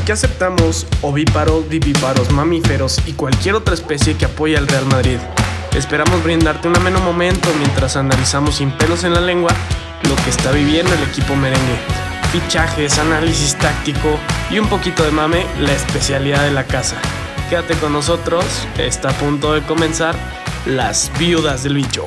Aquí aceptamos ovíparos, vivíparos, mamíferos y cualquier otra especie que apoye al Real Madrid. Esperamos brindarte un ameno momento mientras analizamos sin pelos en la lengua lo que está viviendo el equipo merengue. Fichajes, análisis táctico y un poquito de mame, la especialidad de la casa. Quédate con nosotros, está a punto de comenzar Las Viudas del Bicho.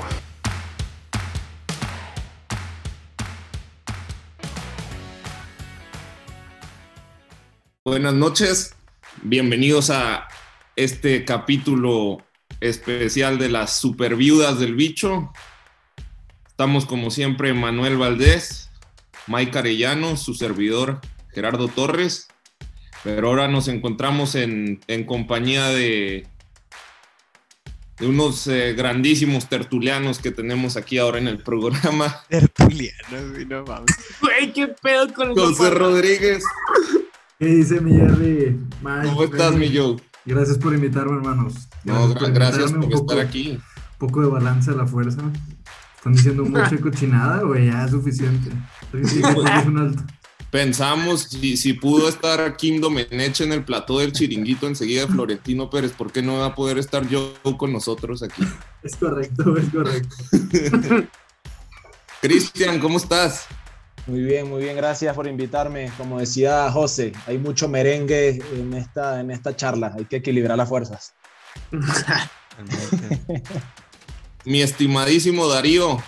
Buenas noches, bienvenidos a este capítulo especial de las super viudas del bicho. Estamos como siempre Manuel Valdés, Mike Arellano, su servidor Gerardo Torres, pero ahora nos encontramos en, en compañía de, de unos eh, grandísimos tertulianos que tenemos aquí ahora en el programa. Tertulianos, no mames. Güey, qué pedo con el José Rodríguez, ¿Qué dice mi Jerry? Mike, ¿cómo estás, mi Joe? Gracias por invitarme, hermanos. No, gra- gracias invitarme, por un poco- estar aquí. Un poco de balance a la fuerza. Están diciendo mucha cochinada, güey, ya es suficiente. Sí. Pensamos si, si pudo estar Kim Domenech en el plató del chiringuito enseguida Florentino Pérez, ¿por qué no va a poder estar yo con nosotros aquí? Es correcto, es correcto. Cristian, ¿cómo estás? Muy bien, muy bien, gracias por invitarme. Como decía José, hay mucho merengue en esta, en esta charla, hay que equilibrar las fuerzas. Mi estimadísimo Darío,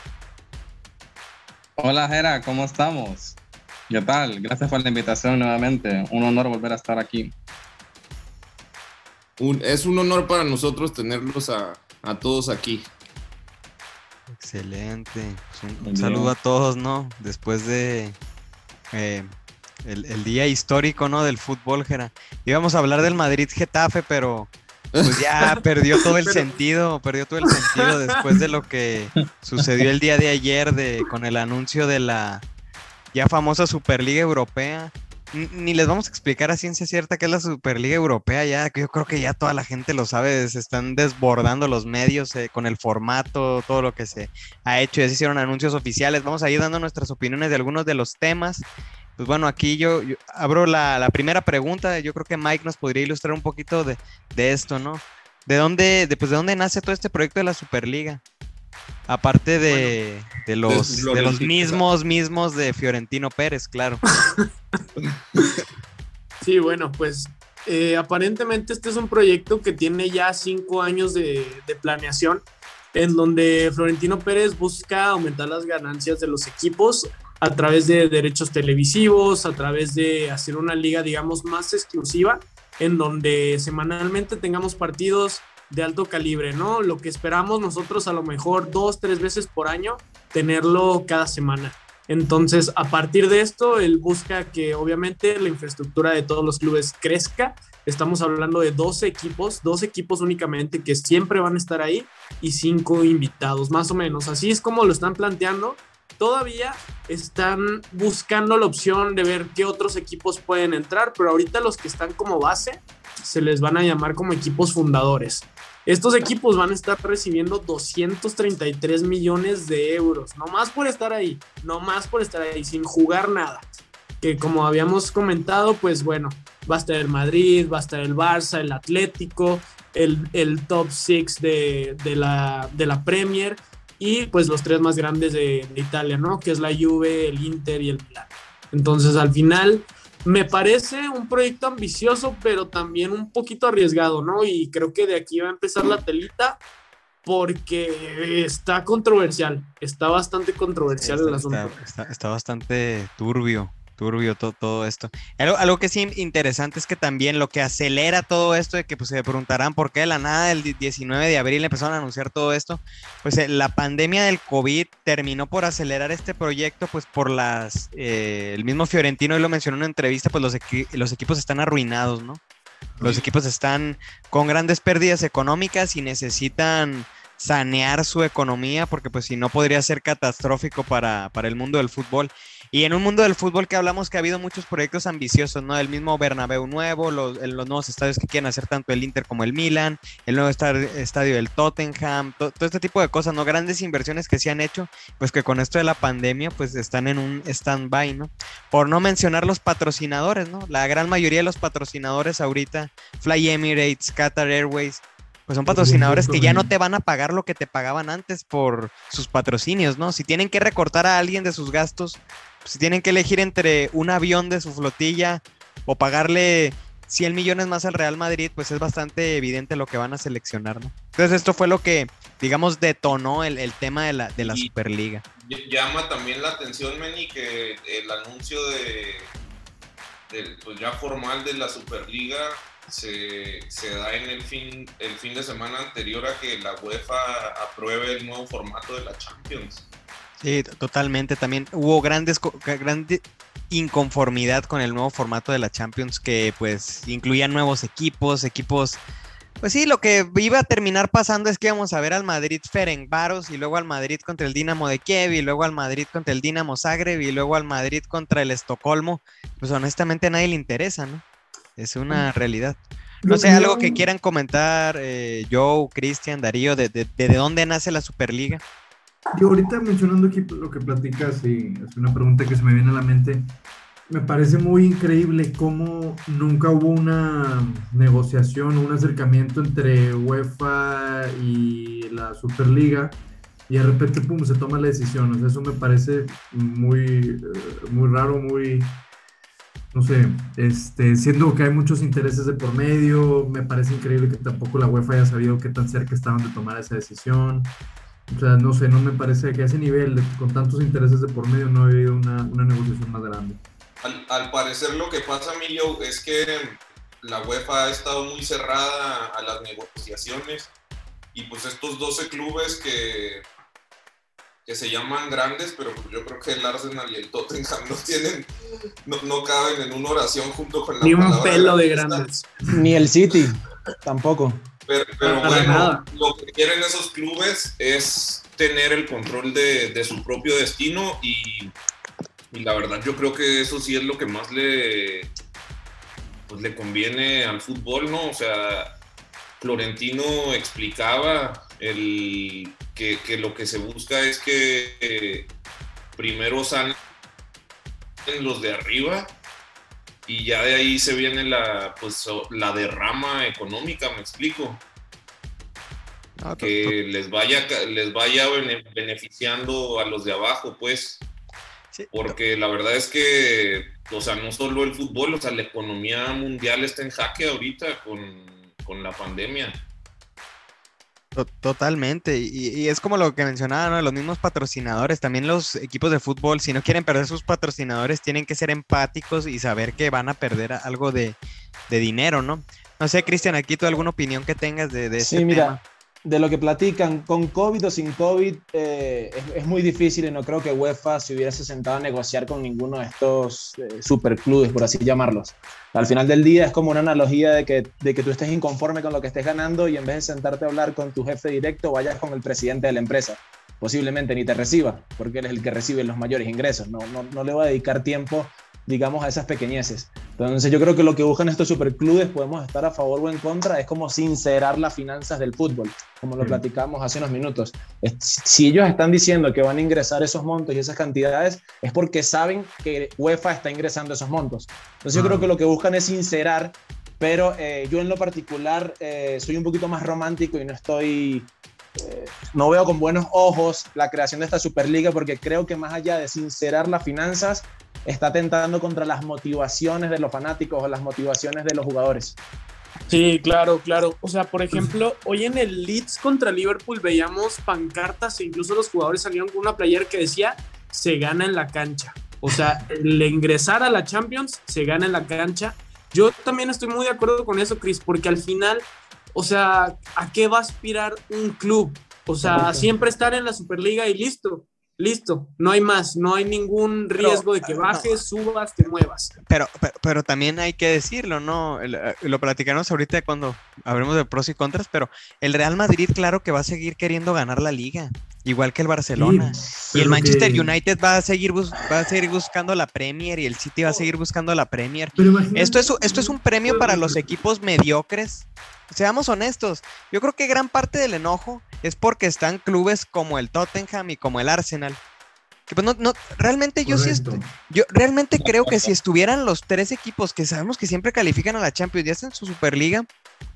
Hola Jera, ¿cómo estamos? ¿Qué tal? Gracias por la invitación nuevamente. Un honor volver a estar aquí. un- es un honor para nosotros tenerlos a, a todos aquí. Excelente. Pues un, saludo a todos, ¿no? Después de eh, el, el día histórico, ¿no? Del fútbol, Jera. Íbamos a hablar del Madrid Getafe, pero pues ya perdió todo el sentido, perdió todo el sentido después de lo que sucedió el día de ayer de, con el anuncio de la ya famosa Superliga Europea. Ni les vamos a explicar a ciencia cierta qué es la Superliga Europea, ya que yo creo que ya toda la gente lo sabe, se están desbordando los medios eh, con el formato, todo lo que se ha hecho, ya se hicieron anuncios oficiales, vamos a ir dando nuestras opiniones de algunos de los temas. Pues bueno, aquí yo, abro la, la primera pregunta, yo creo que Mike nos podría ilustrar un poquito de, de esto, ¿no? ¿De dónde, de, pues, ¿De dónde nace todo este proyecto de la Superliga? Aparte de, de los, de los Florentino. mismos, mismos de Fiorentino Pérez, claro. Sí, bueno, pues eh, aparentemente este es un proyecto que tiene ya cinco años de, de planeación, en donde Florentino Pérez busca aumentar las ganancias de los equipos a través de derechos televisivos, a través de hacer una liga, digamos, más exclusiva, en donde semanalmente tengamos partidos de alto calibre, ¿no? Lo que esperamos nosotros a lo mejor dos, tres veces por año, tenerlo cada semana. Entonces, a partir de esto, él busca que obviamente la infraestructura de todos los clubes crezca. Estamos hablando de 12 equipos, dos equipos únicamente que siempre van a estar ahí y cinco invitados, más o menos. Así es como lo están planteando. Todavía están buscando la opción de ver qué otros equipos pueden entrar, pero ahorita los que están como base se les van a llamar como equipos fundadores. Estos equipos van a estar recibiendo 233 millones de euros, no más por estar ahí, no más por estar ahí, sin jugar nada. Que como habíamos comentado, pues bueno, va a estar el Madrid, va a estar el Barça, el Atlético, el, el top 6 de, de, la, de la Premier y pues los tres más grandes de, de Italia, ¿no? Que es la Juve, el Inter y el Milan. Entonces al final me parece un proyecto ambicioso, pero también un poquito arriesgado, ¿no? Y creo que de aquí va a empezar la telita porque está controversial, está bastante controversial el Está, asunto. está- está- está bastante turbio, turbio to- todo esto. Algo, algo que sí interesante es que también lo que acelera todo esto, de que pues, se preguntarán por qué de la nada el 19 de abril empezaron a anunciar todo esto, pues eh, la pandemia del COVID terminó por acelerar este proyecto, pues por las, eh, el mismo Fiorentino y lo mencionó en una entrevista, pues los, equi- los equipos están arruinados, ¿no? Los equipos están con grandes pérdidas económicas y necesitan sanear su economía, porque pues si no podría ser catastrófico para, para el mundo del fútbol. Y en un mundo del fútbol que hablamos que ha habido muchos proyectos ambiciosos, ¿no? El mismo Bernabéu nuevo, los, los nuevos estadios que quieren hacer tanto el Inter como el Milan, el nuevo esta- estadio del Tottenham, to- todo este tipo de cosas, ¿no? Grandes inversiones que se han hecho, pues que con esto de la pandemia, pues están en un stand-by, ¿no? Por no mencionar los patrocinadores, ¿no? La gran mayoría de los patrocinadores ahorita, Fly Emirates, Qatar Airways, pues son patrocinadores que ya no te van a pagar lo que te pagaban antes por sus patrocinios, ¿no? Si tienen que recortar a alguien de sus gastos, si tienen que elegir entre un avión de su flotilla o pagarle 100 millones más al Real Madrid, pues es bastante evidente lo que van a seleccionar, ¿no? Entonces esto fue lo que, digamos, detonó el, el tema de la, de la Y- Superliga. Ll- Llama también la atención, Meni, que el anuncio de, del, pues ya formal de la Superliga se, se da en el fin, el fin de semana anterior a que la UEFA apruebe el nuevo formato de la Champions. Sí, totalmente. También hubo grandes, grande inconformidad con el nuevo formato de la Champions que pues incluía nuevos equipos, equipos... Pues sí, lo que iba a terminar pasando es que íbamos a ver al Madrid Ferencváros y luego al Madrid contra el Dinamo de Kiev y luego al Madrid contra el Dinamo Zagreb y luego al Madrid contra el Estocolmo. Pues honestamente a nadie le interesa, ¿no? Es una realidad. No sé, algo que quieran comentar, eh, Joe, Cristian, Darío, de, de, de dónde nace la Superliga. Yo ahorita mencionando aquí lo que platicas y es una pregunta que se me viene a la mente. Me parece muy increíble cómo nunca hubo una negociación, un acercamiento entre UEFA y la Superliga y de repente pum se toma la decisión. Eso me parece muy, eh, muy raro, muy, no sé, este, siendo que hay muchos intereses de por medio, me parece increíble que tampoco la UEFA haya sabido qué tan cerca estaban de tomar esa decisión. O sea, no sé, no me parece que a ese nivel, con tantos intereses de por medio, no ha habido una, una negociación más grande. Al, al parecer lo que pasa, Emilio, es que la UEFA ha estado muy cerrada a las negociaciones y pues estos 12 clubes que, que se llaman grandes, pero pues yo creo que el Arsenal y el Tottenham no tienen, no, no caben en una oración junto con la Ni un palabra pelo de grandes. Ni el City, tampoco. Pero, bueno, nada. lo que quieren esos clubes es tener el control de, de su propio destino y, y la verdad yo creo que eso sí es lo que más le, pues le conviene al fútbol, ¿no? O sea, Florentino explicaba el, que, que lo que se busca es que eh, primero salen los de arriba y ya de ahí se viene la, pues, la derrama económica, me explico, to- que les vaya, les vaya bene- beneficiando a los de abajo, pues, Sí. porque la verdad es que, o sea, no solo el fútbol, o sea, la economía mundial está en jaque ahorita con, con la pandemia. To- Totalmente, y, y es como lo que mencionaba, ¿no? Los mismos patrocinadores, también los equipos de fútbol, si no quieren perder sus patrocinadores, tienen que ser empáticos y saber que van a perder algo de, de dinero, ¿no? No sé, Cristian, aquí tú alguna opinión que tengas de, de este Sí, mira, tema. De lo que platican, con COVID o sin COVID, eh, es, muy difícil y no creo que UEFA se hubiese sentado a negociar con ninguno de estos eh, superclubes, por así llamarlos. Al final del día es como una analogía de que, de que tú estés inconforme con lo que estés ganando y en vez de sentarte a hablar con tu jefe directo, vayas con el presidente de la empresa. Posiblemente ni te reciba, porque él es el que recibe los mayores ingresos. No, no, no le va a dedicar tiempo, digamos, a esas pequeñeces. Entonces yo creo que lo que buscan estos superclubes, podemos estar a favor o en contra, es como sincerar las finanzas del fútbol, como lo Mm. platicamos hace unos minutos. Si ellos están diciendo que van a ingresar esos montos y esas cantidades, es porque saben que UEFA está ingresando esos montos. Entonces yo Ah. creo que lo que buscan es sincerar, pero eh, yo en lo particular eh, soy un poquito más romántico y no estoy... eh, no veo con buenos ojos la creación de esta Superliga porque creo que más allá de sincerar las finanzas, está tentando contra las motivaciones de los fanáticos o las motivaciones de los jugadores. Sí, claro, claro. O sea, por ejemplo, hoy en el Leeds contra Liverpool veíamos pancartas e incluso los jugadores salieron con una playera que decía se gana en la cancha. O sea, el ingresar a la Champions se gana en la cancha. Yo también estoy muy de acuerdo con eso, Chris, porque al final, o sea, ¿a qué va a aspirar un club? O sea, siempre estar en la Superliga y listo. Listo, no hay más, no hay ningún riesgo de que bajes, subas, te muevas. Pero, pero, pero, también hay que decirlo, ¿no? Eh, lo platicaremos ahorita cuando hablemos de pros y contras, pero el Real Madrid, claro que va a seguir queriendo ganar la liga, igual que el Barcelona. y el Manchester United va a, seguir va a seguir buscando la Premier y el City va a seguir buscando la Premier. Esto es, esto es un premio para los equipos mediocres seamos honestos, yo creo que gran parte del enojo es porque están clubes como el Tottenham y como el Arsenal. Que pues no, no, realmente yo sí, yo realmente creo que si estuvieran los tres equipos que sabemos que siempre califican a la Champions y hacen su Superliga,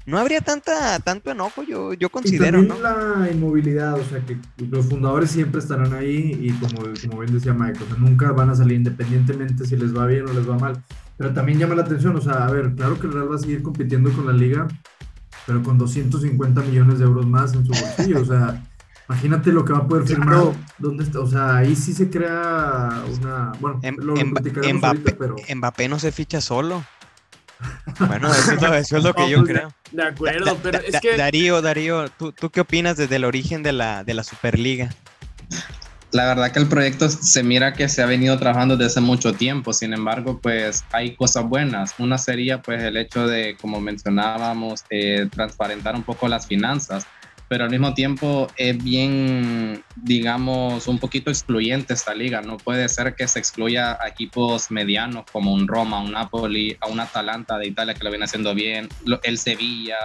no habría tanta, tanto enojo, yo, yo considero, y también la inmovilidad, o sea, que los fundadores siempre estarán ahí y como, como bien decía Mike, nunca van a salir independientemente si les va bien o les va mal. Pero también llama la atención, o sea, a ver, claro que el Real va a seguir compitiendo con la liga, pero con 250 millones de euros más en su bolsillo. O sea, imagínate lo que va a poder firmar. ¿Dónde está? O sea, ahí sí se crea una. Bueno, em, lo em, Mbappé, pero... Mbappé no se ficha solo. Bueno, eso, es lo que yo creo. De acuerdo, pero es que. Darío, Darío, ¿tú, ¿tú qué opinas desde el origen de la, de la Superliga? La verdad que el proyecto se mira que se ha venido trabajando desde hace mucho tiempo, sin embargo, pues hay cosas buenas. Una sería pues el hecho de, como mencionábamos, eh, transparentar un poco las finanzas, pero al mismo tiempo es bien, digamos, un poquito excluyente esta liga. No puede ser que se excluya a equipos medianos como un Roma, un Napoli, a un Atalanta de Italia que lo viene haciendo bien, el Sevilla,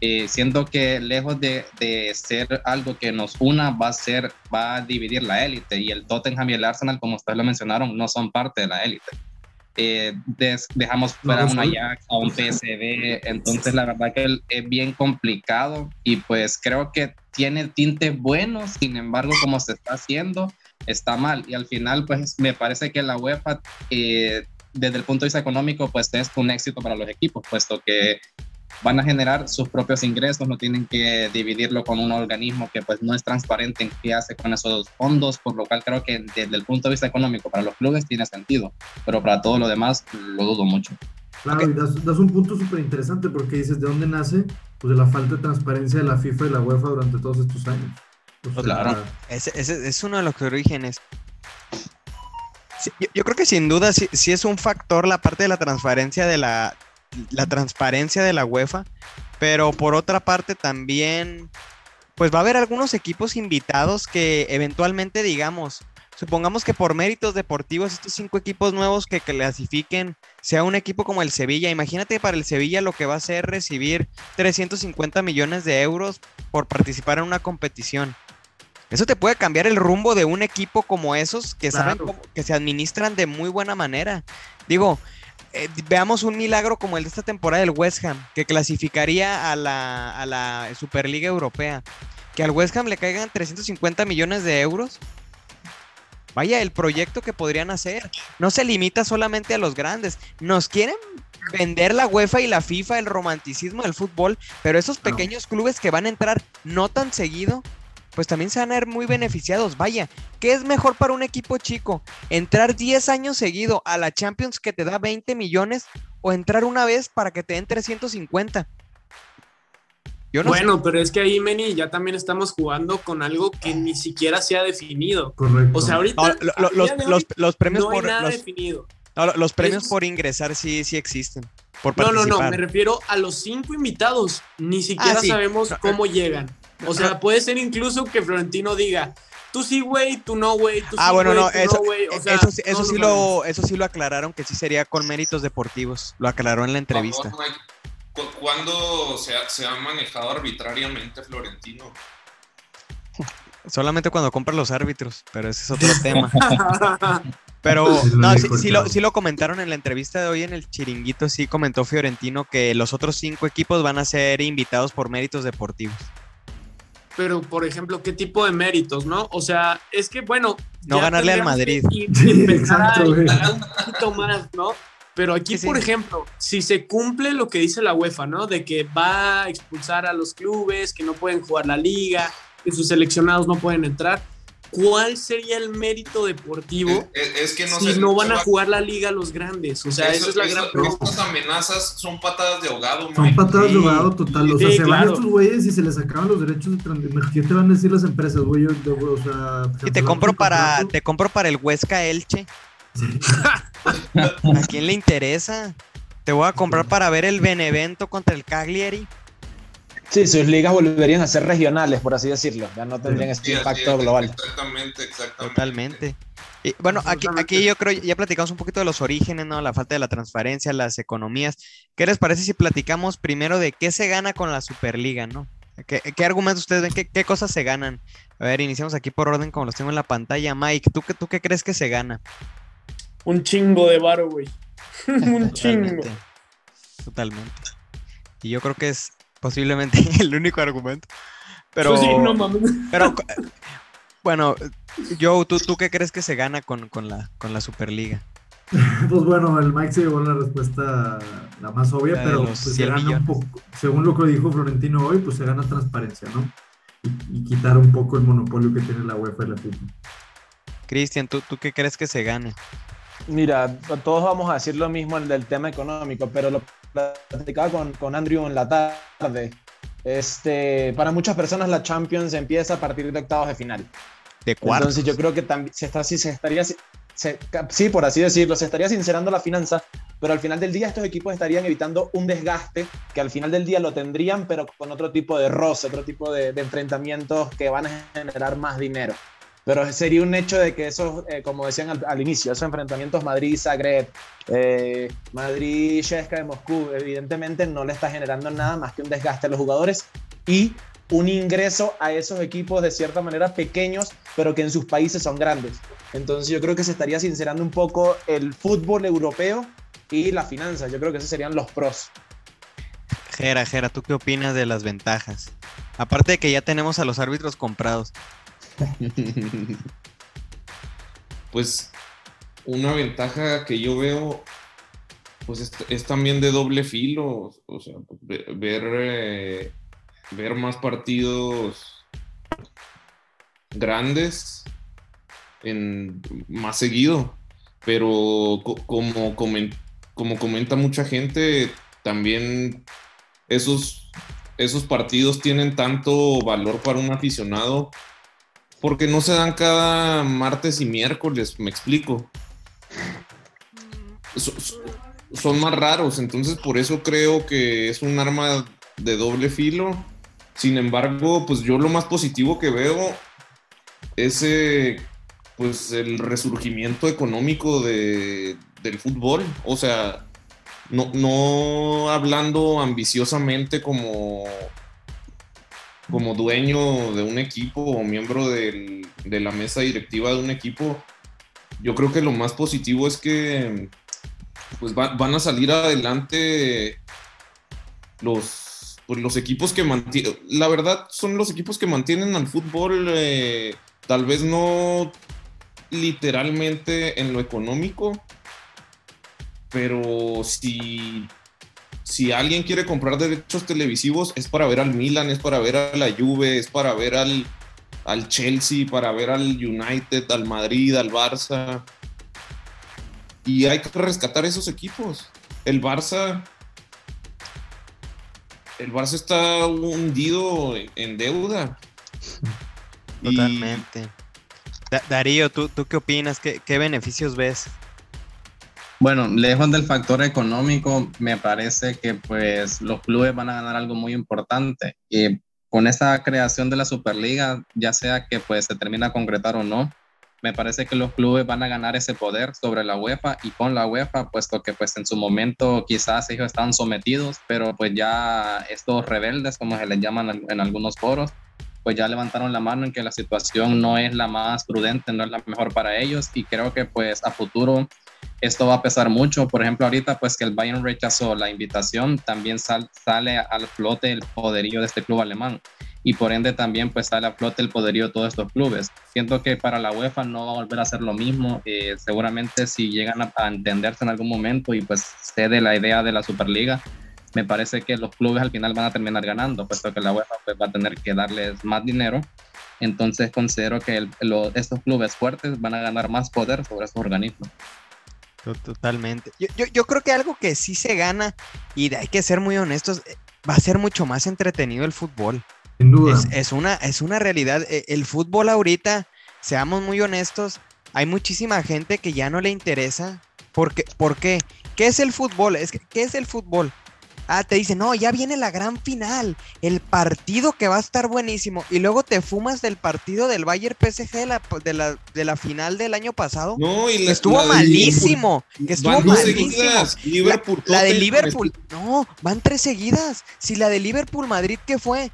eh, siento que lejos de, de, ser algo que nos una, va a ser, va a dividir la élite. Y el Tottenham y el Arsenal, como ustedes lo mencionaron, no son parte de la élite. Eh, dejamos fuera a un Ajax, a un PSV, entonces la verdad que es bien complicado y pues creo que tiene tintes buenos, sin embargo, como se está haciendo, está mal. Y al final, pues me parece que la UEFA, eh, desde el punto de vista económico, pues es un éxito para los equipos, puesto que van a generar sus propios ingresos, no tienen que dividirlo con un organismo que pues no es transparente en qué hace con esos fondos, por lo cual creo que desde el punto de vista económico para los clubes tiene sentido, pero para todo lo demás lo dudo mucho. Claro, y das, un punto súper interesante porque dices, ¿de dónde nace? Pues de la falta de transparencia de la FIFA y la UEFA durante todos estos años. claro. Ese, es uno de los orígenes. yo, creo que sin duda sí, es un factor la parte de la transparencia de la, la transparencia de la UEFA, pero por otra parte también, pues va a haber algunos equipos invitados que eventualmente digamos, supongamos que por méritos deportivos estos cinco equipos nuevos que clasifiquen sea un equipo como el Sevilla, imagínate para el Sevilla lo que va a ser recibir 350 millones de euros por participar en una competición. Eso te puede cambiar el rumbo de un equipo como esos que saben que se administran de muy buena manera. Digo, eh, veamos un milagro como el de esta temporada del West Ham, que clasificaría a la, Superliga Europea. Que al West Ham le caigan 350 millones de euros. Vaya, el proyecto que podrían hacer no se limita solamente a los grandes. Nos quieren vender la UEFA y la FIFA, el romanticismo del fútbol, pero esos pequeños clubes que van a entrar no tan seguido, pues también se van a ver muy beneficiados. Vaya, ¿qué es mejor para un equipo chico? ¿Entrar 10 años seguido a la Champions que te da 20 millones o entrar una vez para que te den 350? Yo no bueno, pero es que ahí, Meni, ya también estamos jugando con algo que ni siquiera se ha definido. Correcto. O sea, ahorita los, premios por definido. los premios por ingresar sí, sí existen. no, no, no, me refiero a los cinco invitados. Ni siquiera ah, sabemos cómo llegan. O sea, puede ser incluso que Florentino diga, tú sí, güey, tú no, güey, tú ah, sí, bueno, no, eso, eso, sí lo, eso sí lo aclararon, que sí sería con méritos deportivos. Lo aclaró en la entrevista. ¿Cuándo se ha, se ha manejado arbitrariamente Florentino? Solamente cuando compra los árbitros, pero ese es otro tema. Pero no, sí, lo, sí, lo, comentaron en la entrevista de hoy en el chiringuito, sí comentó Fiorentino que los otros cinco equipos van a ser invitados por méritos deportivos pero por ejemplo, ¿qué tipo de méritos, no? O sea, es que, bueno... No ganarle al Madrid. Exacto, un poquito más, ¿no? Pero aquí, por ejemplo, si se cumple lo que dice la UEFA, ¿no? De que va a expulsar a los clubes, que no pueden jugar la liga, que sus seleccionados no pueden entrar, ¿cuál sería el mérito deportivo Es, es que no si no van a va- jugar la liga los grandes? O sea, eso- esa es la eso- gran pregunta. Estas amenazas son patadas de ahogado, Son Mike. patadas Sí. de ahogado total. O sea, Sí, se van claro. estos güeyes y se les acaban los derechos de transmisión. ¿Qué te van a decir las empresas, güey? O sea, Y te compro para, te compro para el Huesca Elche. ¿A quién le interesa? Te voy a comprar para ver el Benevento contra el Cagliari. Sí, sus ligas volverían a ser regionales, por así decirlo. Ya no tendrían Sí, este impacto es, global. Exactamente, exactamente. Totalmente. Y bueno, aquí, aquí yo creo, ya platicamos un poquito de los orígenes, ¿no? La falta de la transparencia, las economías. ¿Qué les parece si platicamos primero de qué se gana con la Superliga, ¿no? ¿Qué, qué argumentos ustedes ven? ¿Qué, qué cosas se ganan? A ver, iniciamos aquí por orden como los tengo en la pantalla. Mike, ¿tú, qué- ¿tú qué crees que se gana? Un chingo de varo, güey. Un chingo. Totalmente. Totalmente. Y yo creo que es posiblemente el único argumento. Pero, sí, no mames. pero bueno, Joe, ¿tú, ¿tú qué crees que se gana con, con la, con la Superliga? Pues bueno, el Mike se llevó la respuesta la más obvia, La pero pues, se 100 gana un poco, según lo que dijo Florentino hoy, pues se gana transparencia, ¿no? Y, y quitar un poco el monopolio que tiene la UEFA y la FIFA. Cristian, ¿tú, ¿tú qué crees que se gane? Mira, todos vamos a decir lo mismo el del tema económico, pero lo platicaba con, con Andrew en la tarde. Este, para muchas personas la Champions empieza a partir de octavos de final. De cuartos. Entonces yo creo que también se, está, se estaría, se- sí, por así decirlo, se estaría sincerando la finanza, pero al final del día estos equipos estarían evitando un desgaste que al final del día lo tendrían, pero con otro tipo de roce, otro tipo de, de enfrentamientos que van a generar más dinero. Pero sería un hecho de que esos, eh, como decían al, inicio, esos enfrentamientos Madrid-Zagreb, eh, Madrid-Sheshka de Moscú, evidentemente no le está generando nada más que un desgaste a los jugadores y un ingreso a esos equipos de cierta manera pequeños, pero que en sus países son grandes. Entonces yo creo que se estaría sincerando un poco el fútbol europeo y la finanza. Yo creo que esos serían los pros. Jera, Jera, ¿tú qué opinas de las ventajas? Aparte de que ya tenemos a los árbitros comprados. Pues una ventaja que yo veo, pues es, también de doble filo, o sea, ve- ver, eh, ver más partidos grandes en más seguido, pero co- como, como comenta mucha gente, también esos, esos partidos tienen tanto valor para un aficionado porque no se dan cada martes y miércoles, me explico. So- so- son más raros, entonces por eso creo que es un arma de doble filo. Sin embargo, pues yo lo más positivo que veo es eh, pues el resurgimiento económico de, del fútbol. O sea, no, no hablando ambiciosamente como como dueño de un equipo o miembro de la mesa directiva de un equipo, yo creo que lo más positivo es que pues va- van a salir adelante los, pues, los equipos que mantienen, la verdad son los equipos que mantienen al fútbol, eh, tal vez no literalmente en lo económico, pero si si alguien quiere comprar derechos televisivos es para ver al Milan, es para ver a la Juve, es para ver al, al Chelsea, para ver al United, al Madrid, al Barça. Y hay que rescatar esos equipos. El Barça. El Barça está hundido en- deuda. Totalmente. Da- Darío, ¿tú, ¿tú qué opinas? ¿Qué, qué beneficios ves? Bueno, lejos del factor económico, me parece que pues los clubes van a ganar algo muy importante. Y con esta creación de la Superliga, ya sea que pues se termina a concretar o no, me parece que los clubes van a ganar ese poder sobre la UEFA y con la UEFA, puesto que pues en su momento quizás ellos estaban sometidos, pero pues ya estos rebeldes, como se les llaman en algunos foros, pues ya levantaron la mano en que la situación no es la más prudente, no es la mejor para ellos y creo que pues a futuro esto va a pesar mucho. Por ejemplo, ahorita pues que el Bayern rechazó la invitación, también sal- sale al flote el poderío de este club alemán y por ende también pues sale a flote el poderío de todos estos clubes. Siento que para la UEFA no va a volver a ser lo mismo. eh, seguramente si llegan a, a entenderse en algún momento y pues cede la idea de la Superliga, me parece que los clubes al final van a terminar ganando, puesto que la UEFA pues, va a tener que darles más dinero Entonces considero que estos clubes fuertes van a ganar más poder sobre esos organismos. To- Totalmente. Yo, yo, yo creo que algo que sí se gana, y hay que ser muy honestos, eh, va a ser mucho más entretenido el fútbol. Sin duda. Es, es una, es una realidad. Eh, El fútbol ahorita, seamos muy honestos, hay muchísima gente que ya no le interesa. Porque, ¿Por qué? ¿Qué es el fútbol? Es que, ¿Qué es el fútbol? Ah, te dicen, no, ya viene la gran final, el partido que va a estar buenísimo. Y luego te fumas del partido del Bayern PSG de la, de la, de la final del año pasado. No, y que la, estuvo la malísimo. Que estuvo Van malísimo. seguidas, Liverpool, La de Liverpool, no, van tres seguidas. Si la de Liverpool Madrid, ¿qué fue?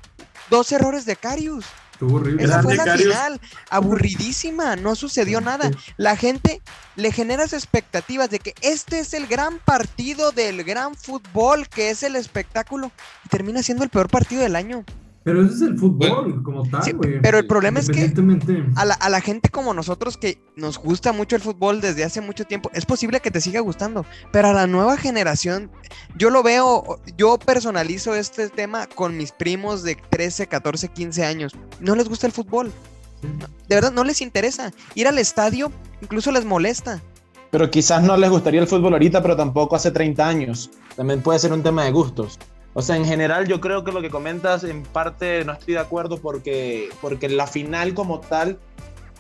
Dos errores de Carius. Estuvo horrible. Esa fue la final, aburridísima, no sucedió nada. La gente le genera expectativas de que este es el gran partido del gran fútbol, que es el espectáculo, y termina siendo el peor partido del año. Pero ese es el fútbol como tal, Sí, güey. pero el problema es que. A la, a la gente como nosotros que nos gusta mucho el fútbol desde hace mucho tiempo, es posible que te siga gustando, pero a la nueva generación, yo lo veo, yo personalizo este tema con mis primos de 13, 14, 15 años, no les gusta el fútbol, de verdad no les interesa, ir al estadio incluso les molesta. Pero quizás no les gustaría el fútbol ahorita, pero tampoco hace 30 años. También puede ser un tema de gustos. O sea, en general yo creo que lo que comentas en parte no estoy de acuerdo porque, porque la final como tal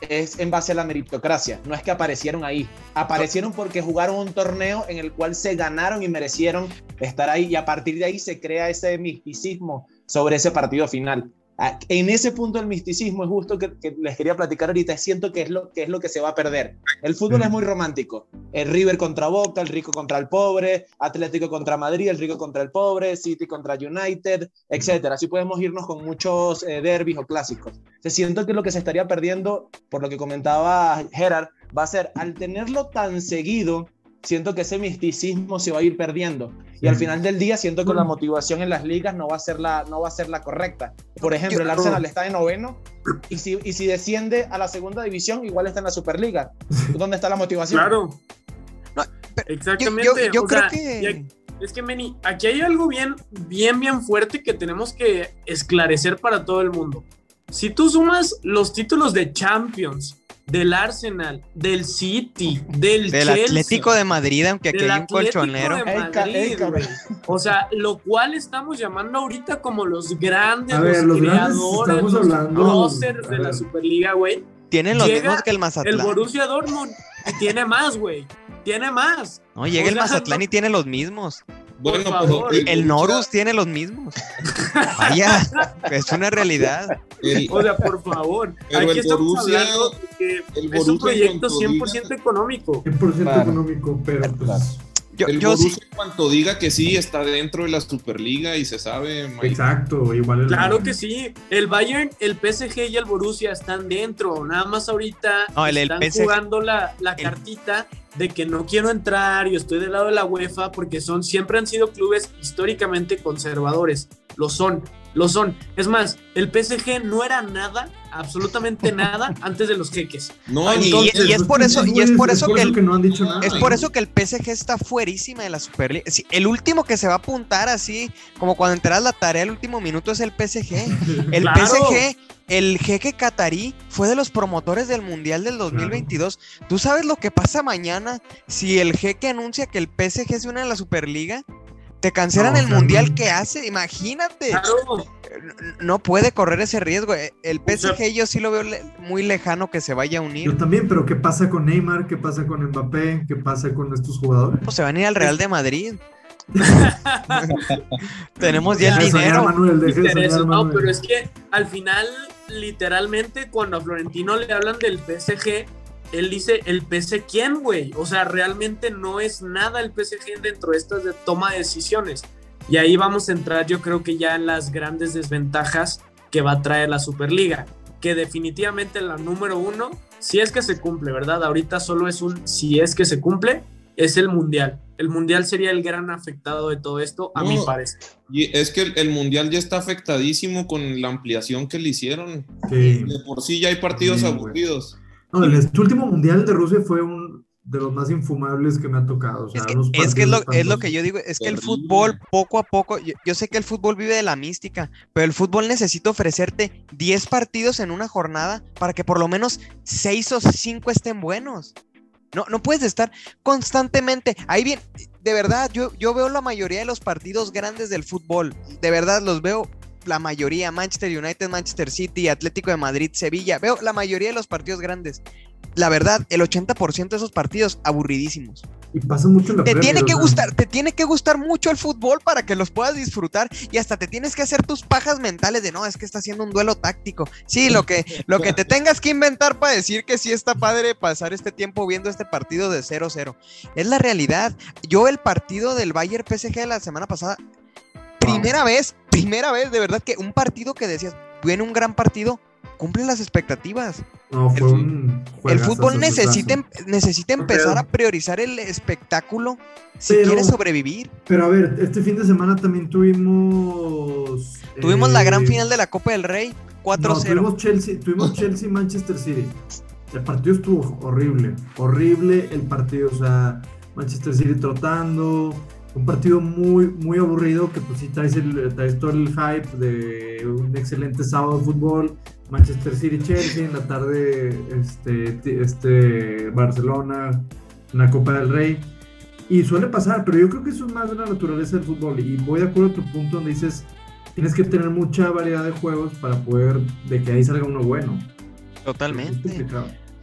es en base a la meritocracia. No es que aparecieron ahí. Aparecieron porque jugaron un torneo en el cual se ganaron y merecieron estar ahí y a partir de ahí se crea ese misticismo sobre ese partido final. Ah, En ese punto del misticismo es justo que, que les quería platicar ahorita, siento que es, lo, que es lo que se va a perder. El fútbol es muy romántico. El River contra Boca, el rico contra el pobre, Atlético contra Madrid, el rico contra el pobre, City contra United, etcétera. Así podemos irnos con muchos eh, derbis o clásicos. Se siento que lo que se estaría perdiendo, por lo que comentaba Gerard, va a ser al tenerlo tan seguido, siento que ese misticismo se va a ir perdiendo. Y al final del día siento que la motivación en las ligas no va a ser la, no va a ser la correcta. Por ejemplo, el Arsenal está de noveno y si, y si desciende a la segunda división, igual está en la Superliga. ¿Dónde está la motivación? Claro. No, Exactamente. Yo, yo- yo o creo sea, que... Es que, Meni, aquí hay algo bien, bien, bien fuerte que tenemos que esclarecer para todo el mundo. Si tú sumas los títulos de Champions, del Arsenal, del City, del, Del Chelsea, Atlético de Madrid, aunque aquí hay un colchonero. Madrid. O sea, lo cual estamos llamando ahorita como los grandes, ver, los los grandes creadores, estamos los a de la. Superliga, güey. Tienen los Llega mismos que el El Mazatlán. Borussia Dortmund y tiene más, güey. Tiene más. No, llega o el sea, Mazatlán no- y tiene los mismos. Bueno, pero favor. El Norus tiene los mismos. Vaya, es una realidad. el- O sea, por favor. Pero Aquí el estamos Borussia- hablando que el es un proyecto cuando 100% económico. 100% Claro. económico, pero Claro. pues, Yo, el yo sí, Borussia, en cuanto diga que sí, está dentro de la Superliga y se sabe. Mike. exacto, igual el Claro que sí. El Bayern, el PSG y el Borussia están dentro. Nada más ahorita No, el- el están PSG jugando la, la el- cartita de que no quiero entrar y estoy del lado de la UEFA porque son siempre han sido clubes históricamente conservadores. Lo son, lo son. Es más, el PSG no era nada, absolutamente nada, antes de los jeques. No, Y- ni- y es por eso- y es por eso que el- no han dicho nada. es por eso que el PSG está fuerísima de la Superliga. Sí, el último que se va a apuntar así, como cuando enteras la tarea el último minuto es el PSG. El Claro. PSG, el jeque catarí, fue de los promotores del Mundial del 2022. ¿Tú sabes lo que pasa mañana si el jeque anuncia que el PSG se une a la Superliga? Te cancelan No, el Mundial que hace, imagínate. Claro. No- puede correr ese riesgo. Eh, El sea- PSG yo sí lo veo muy lejano que se vaya a unir. Yo también, pero ¿qué pasa con Neymar? ¿Qué pasa con Mbappé? ¿Qué pasa con estos jugadores? Pues se van a ir al Real de Madrid. Tenemos ya el dinero. Manuel, de no, Manuel. pero es que al final, literalmente, cuando a Florentino le hablan del PSG, él dice, ¿el PSG quién, güey? O sea, realmente no es nada el PSG dentro de estas de toma de decisiones. Y ahí vamos a entrar, yo creo que ya en las grandes desventajas que va a traer la Superliga. Que definitivamente la número uno, si es que se cumple, ¿verdad? Ahorita solo es un si es que se cumple, es el Mundial. El Mundial sería el gran afectado de todo esto, a No. mi parecer. y es que el, el Mundial ya está afectadísimo con la ampliación que le hicieron. Sí. De por sí ya hay partidos Sí, güey. No, el este último mundial de Rusia fue un de los más infumables que me ha tocado. O sea, Es que, los es, que es, lo, partidos es lo que yo digo, es que el fútbol poco a poco, yo, yo sé que el fútbol vive de la mística, pero el fútbol necesita ofrecerte 10 partidos en una jornada para que por lo menos 6 o 5 estén buenos. No, no puedes estar constantemente. Ahí bien, de verdad, yo, yo veo la mayoría de los partidos grandes del fútbol. De verdad, los veo la mayoría. Manchester United, Manchester City, Atlético de Madrid, Sevilla. Veo la mayoría de los partidos grandes. La verdad, el 80% de esos partidos aburridísimos. Y pasa mucho en la Te Premier, tiene que sea, gustar, te tiene que gustar mucho el fútbol para que los puedas disfrutar y hasta te tienes que hacer tus pajas mentales de no, es que está haciendo un duelo táctico. Sí, lo que, lo que te tengas que inventar para decir que sí está padre pasar este tiempo viendo este partido de 0-0. Es la realidad. Yo el partido del Bayern PSG de la semana pasada, primera vez, primera vez, de verdad que un partido que decías, viene un gran partido, cumple las expectativas. No, fue el un El fútbol necesita, em- necesita empezar a priorizar el espectáculo si Pero- quiere sobrevivir. Pero a ver, este fin de semana también tuvimos. Tuvimos la gran eh, final de la Copa del Rey, 4-0. No, tuvimos Chelsea, tuvimos Chelsea Manchester City. El partido estuvo horrible, horrible el partido, o sea, Manchester City trotando, un partido muy, muy aburrido que pues sí traes, el, traes todo el hype de un excelente sábado de fútbol, Manchester City Chelsea, en la tarde este, este Barcelona, una Copa del Rey. Y suele pasar, pero yo creo que eso es más de la naturaleza del fútbol. Y voy de acuerdo a tu punto donde dices, tienes que tener mucha variedad de juegos para poder, de que ahí salga uno bueno. Totalmente.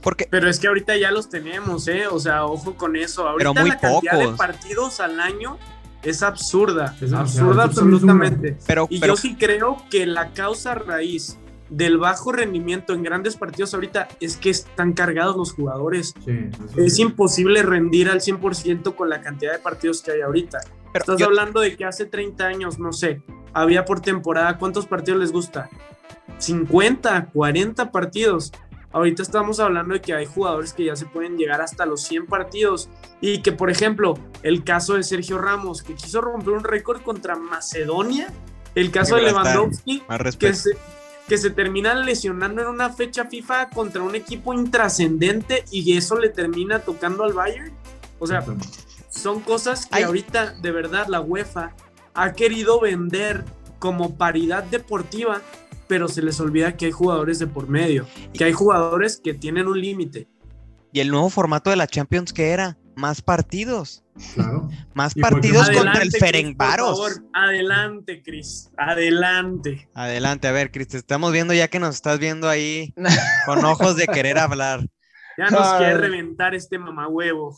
Porque Pero es que ahorita ya los tenemos, ¿eh? O sea, ojo con eso. Ahorita Pero muy la cantidad pocos. de partidos al año es absurda. Es absurda absolutamente. pero, Y pero yo sí creo que la causa raíz del bajo rendimiento en grandes partidos ahorita es que están cargados los jugadores. Sí, Es sí. imposible rendir al 100% con la cantidad de partidos que hay ahorita. pero Estás yo- hablando de que hace 30 años, no sé, había por temporada, ¿cuántos partidos les gusta? 50, 40 partidos. Ahorita estamos hablando de que hay jugadores que ya se pueden llegar hasta los 100 partidos y que, por ejemplo, el caso de Sergio Ramos, que quiso romper un récord contra Macedonia, el caso de Lewandowski, que se, que se termina lesionando en una fecha FIFA contra un equipo intrascendente y eso le termina tocando al Bayern. O sea, son cosas que Ay. ahorita de verdad la UEFA ha querido vender como paridad deportiva, pero se les olvida que hay jugadores de por medio, que hay jugadores que tienen un límite. Y el nuevo formato de la Champions que era más partidos, Claro. más partidos contra el Chris, por favor. Adelante, Cris. Adelante. Adelante, a ver, Cris, te estamos viendo ya que nos estás viendo ahí con ojos de querer hablar. Ya nos Ay. quiere reventar este mamahuevo.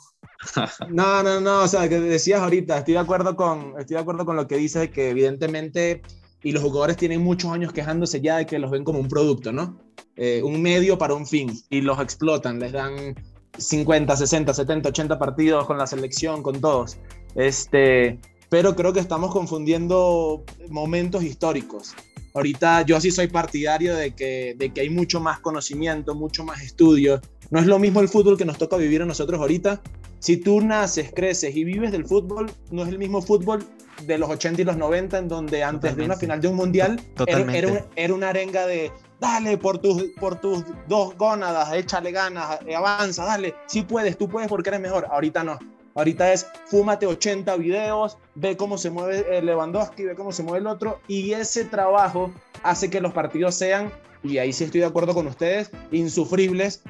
No, no, no, o sea, que decías ahorita, estoy de acuerdo con, estoy de acuerdo con lo que dices, que evidentemente, y los jugadores tienen muchos años quejándose ya de que los ven como un producto, ¿no? Eh, un medio para un fin, y los explotan, les dan 50, 60, 70, 80 partidos con la selección, con todos. Este, pero creo que estamos confundiendo momentos históricos. Ahorita yo sí soy partidario de que, de que hay mucho más conocimiento, mucho más estudio. No es lo mismo el fútbol que nos toca vivir a nosotros ahorita si tú naces, creces y vives del fútbol, no es el mismo fútbol de los 80 y los 90, en donde antes de una final de un mundial era, era, un- era una arenga de dale por tus, por tus dos gónadas, échale ganas, eh, avanza, dale, sí puedes, tú puedes porque eres mejor. Ahorita no. Ahorita es fúmate 80 videos, ve cómo se mueve el Lewandowski, ve cómo se mueve el otro, y ese trabajo hace que los partidos sean, y ahí sí estoy de acuerdo con ustedes, insufribles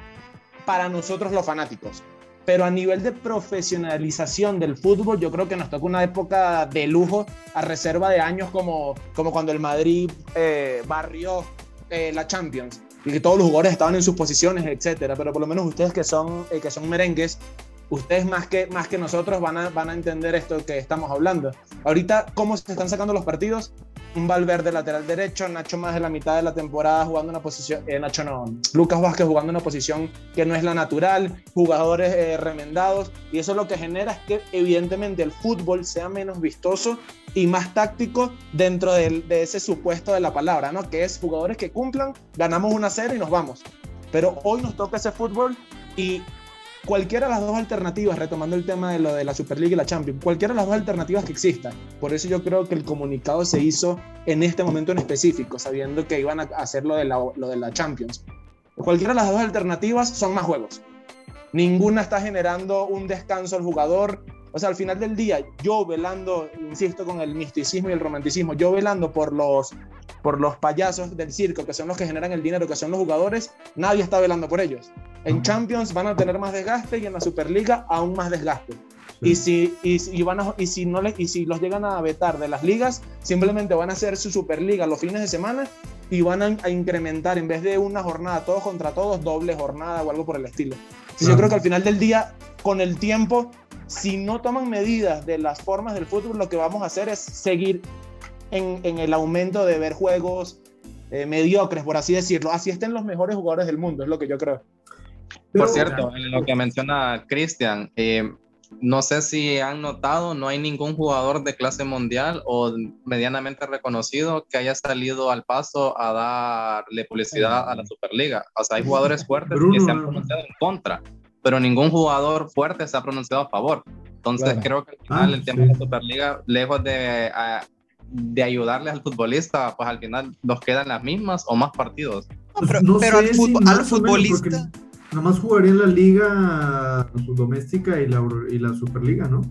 para nosotros los fanáticos. Pero a nivel de profesionalización del fútbol, yo creo que nos toca una época de lujo a reserva de años como, como cuando el Madrid eh, barrió eh, la Champions y que todos los jugadores estaban en sus posiciones, etcétera. Pero por lo menos ustedes que son, eh, que son merengues, ustedes más que, más que nosotros van a, van a entender esto que estamos hablando. Ahorita, ¿cómo se están sacando los partidos? Un Valverde lateral derecho, Nacho más de la mitad de la temporada jugando una posición, eh, Nacho no, Lucas Vázquez jugando una posición que no es la natural, jugadores eh, remendados, y eso lo que genera es que evidentemente el fútbol sea menos vistoso y más táctico dentro de ese supuesto de la palabra, ¿no? Que es jugadores que cumplan, ganamos una serie y nos vamos. Pero hoy nos toca ese fútbol y cualquiera de las dos alternativas, retomando el tema de lo de la Superliga y la Champions, cualquiera de las dos alternativas que existan. Por eso yo creo que el comunicado se hizo en este momento en específico, sabiendo que iban a hacer lo de la, lo de la Champions. Cualquiera de las dos alternativas son más juegos. ninguna está generando un descanso al jugador. O sea, al final del día, yo velando, insisto, con el misticismo y el romanticismo, yo velando por los, por los payasos del circo, que son los que generan el dinero, que son los jugadores, nadie está velando por ellos. En Champions van a tener más desgaste y en la Superliga aún más desgaste. Y si, y, y van a, y, si no le, y si los llegan a vetar de las ligas, simplemente van a hacer su Superliga los fines de semana y van a, a incrementar, en vez de una jornada todos contra todos, doble jornada o algo por el estilo. Entonces, Yo creo que al final del día, con el tiempo, si no toman medidas de las formas del fútbol, lo que vamos a hacer es seguir en, en el aumento de ver juegos eh, mediocres, por así decirlo. Así estén los mejores jugadores del mundo, es lo que yo creo. Por cierto, en lo que menciona Cristian, eh, no sé si han notado, no hay ningún jugador de clase mundial o medianamente reconocido que haya salido al paso a darle publicidad a la Superliga. O sea, hay jugadores fuertes que se han pronunciado en contra, pero ningún jugador fuerte se ha pronunciado a favor. Entonces, creo que al final Ah, el tema sí. de la Superliga, lejos de, a- de ayudarles al futbolista, pues al final nos quedan las mismas o más partidos. Pero no pero al, si futbolista. Nada más jugaría en la liga doméstica y la, y la Superliga, ¿no?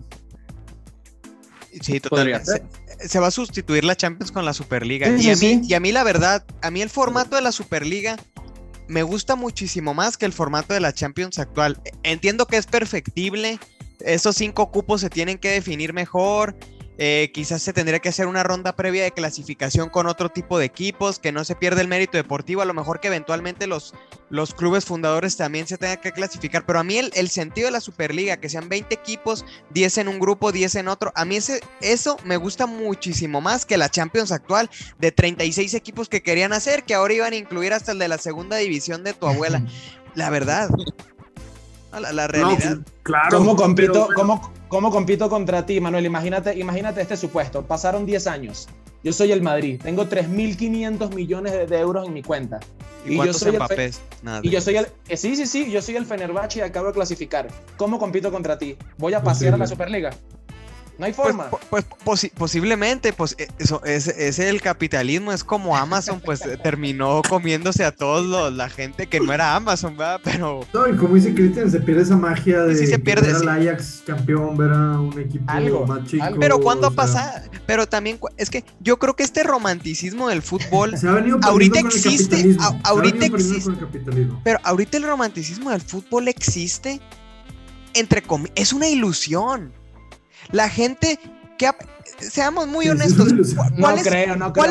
Sí, totalmente. Se, se va a sustituir la Champions con la Superliga. Sí, y, sí, a mí, sí. y a mí, la verdad, a mí el formato de la Superliga me gusta muchísimo más que el formato de la Champions actual. Entiendo que es perfectible. Esos cinco cupos se tienen que definir mejor. Eh, quizás se tendría que hacer una ronda previa de clasificación con otro tipo de equipos, que no se pierda el mérito deportivo. A lo mejor que eventualmente los, los clubes fundadores también se tengan que clasificar. Pero a mí el, el sentido de la Superliga, que sean 20 equipos, 10 en un grupo, 10 en otro. A mí ese, eso me gusta muchísimo más que la Champions actual de 36 equipos que querían hacer, que ahora iban a incluir hasta el de la segunda división de tu abuela. La verdad. La, No, realidad. claro. ¿Cómo compito, pero cómo, cómo compito contra ti, Manuel? Imagínate, imagínate este supuesto. Pasaron 10 años. Yo soy el Madrid. Tengo 3.500 millones de, de euros en mi cuenta. ¿Y, y yo cuántos soy el? Nada. Y yo soy el... eh, sí, sí, sí. Yo soy el Fenerbahce y acabo de clasificar. ¿Cómo compito contra ti? ¿Voy a pasear a la Superliga? No hay Pues, forma. pues posi- posiblemente, pues eh, eso es, es el capitalismo, es como Amazon, pues eh, terminó comiéndose a todos los, la gente que no era Amazon, ¿verdad? Pero No, y como dice Cristian, se pierde esa magia de Sí, se pierde, ver sí. al Ajax campeón, ver a un equipo Algo, más chico. algo. Pero ¿cuándo o ha sea, pasado? Pero también, es que yo creo que este romanticismo del fútbol, Se ha venido Ahorita con el existe, capitalismo, a- se ha ahorita existe. con el capitalismo. pero ahorita el romanticismo del fútbol existe, entre comillas, es una ilusión. La gente que, ha- seamos muy honestos, es una ilusión. ¿cu- no ¿cuáles, creo, no creo.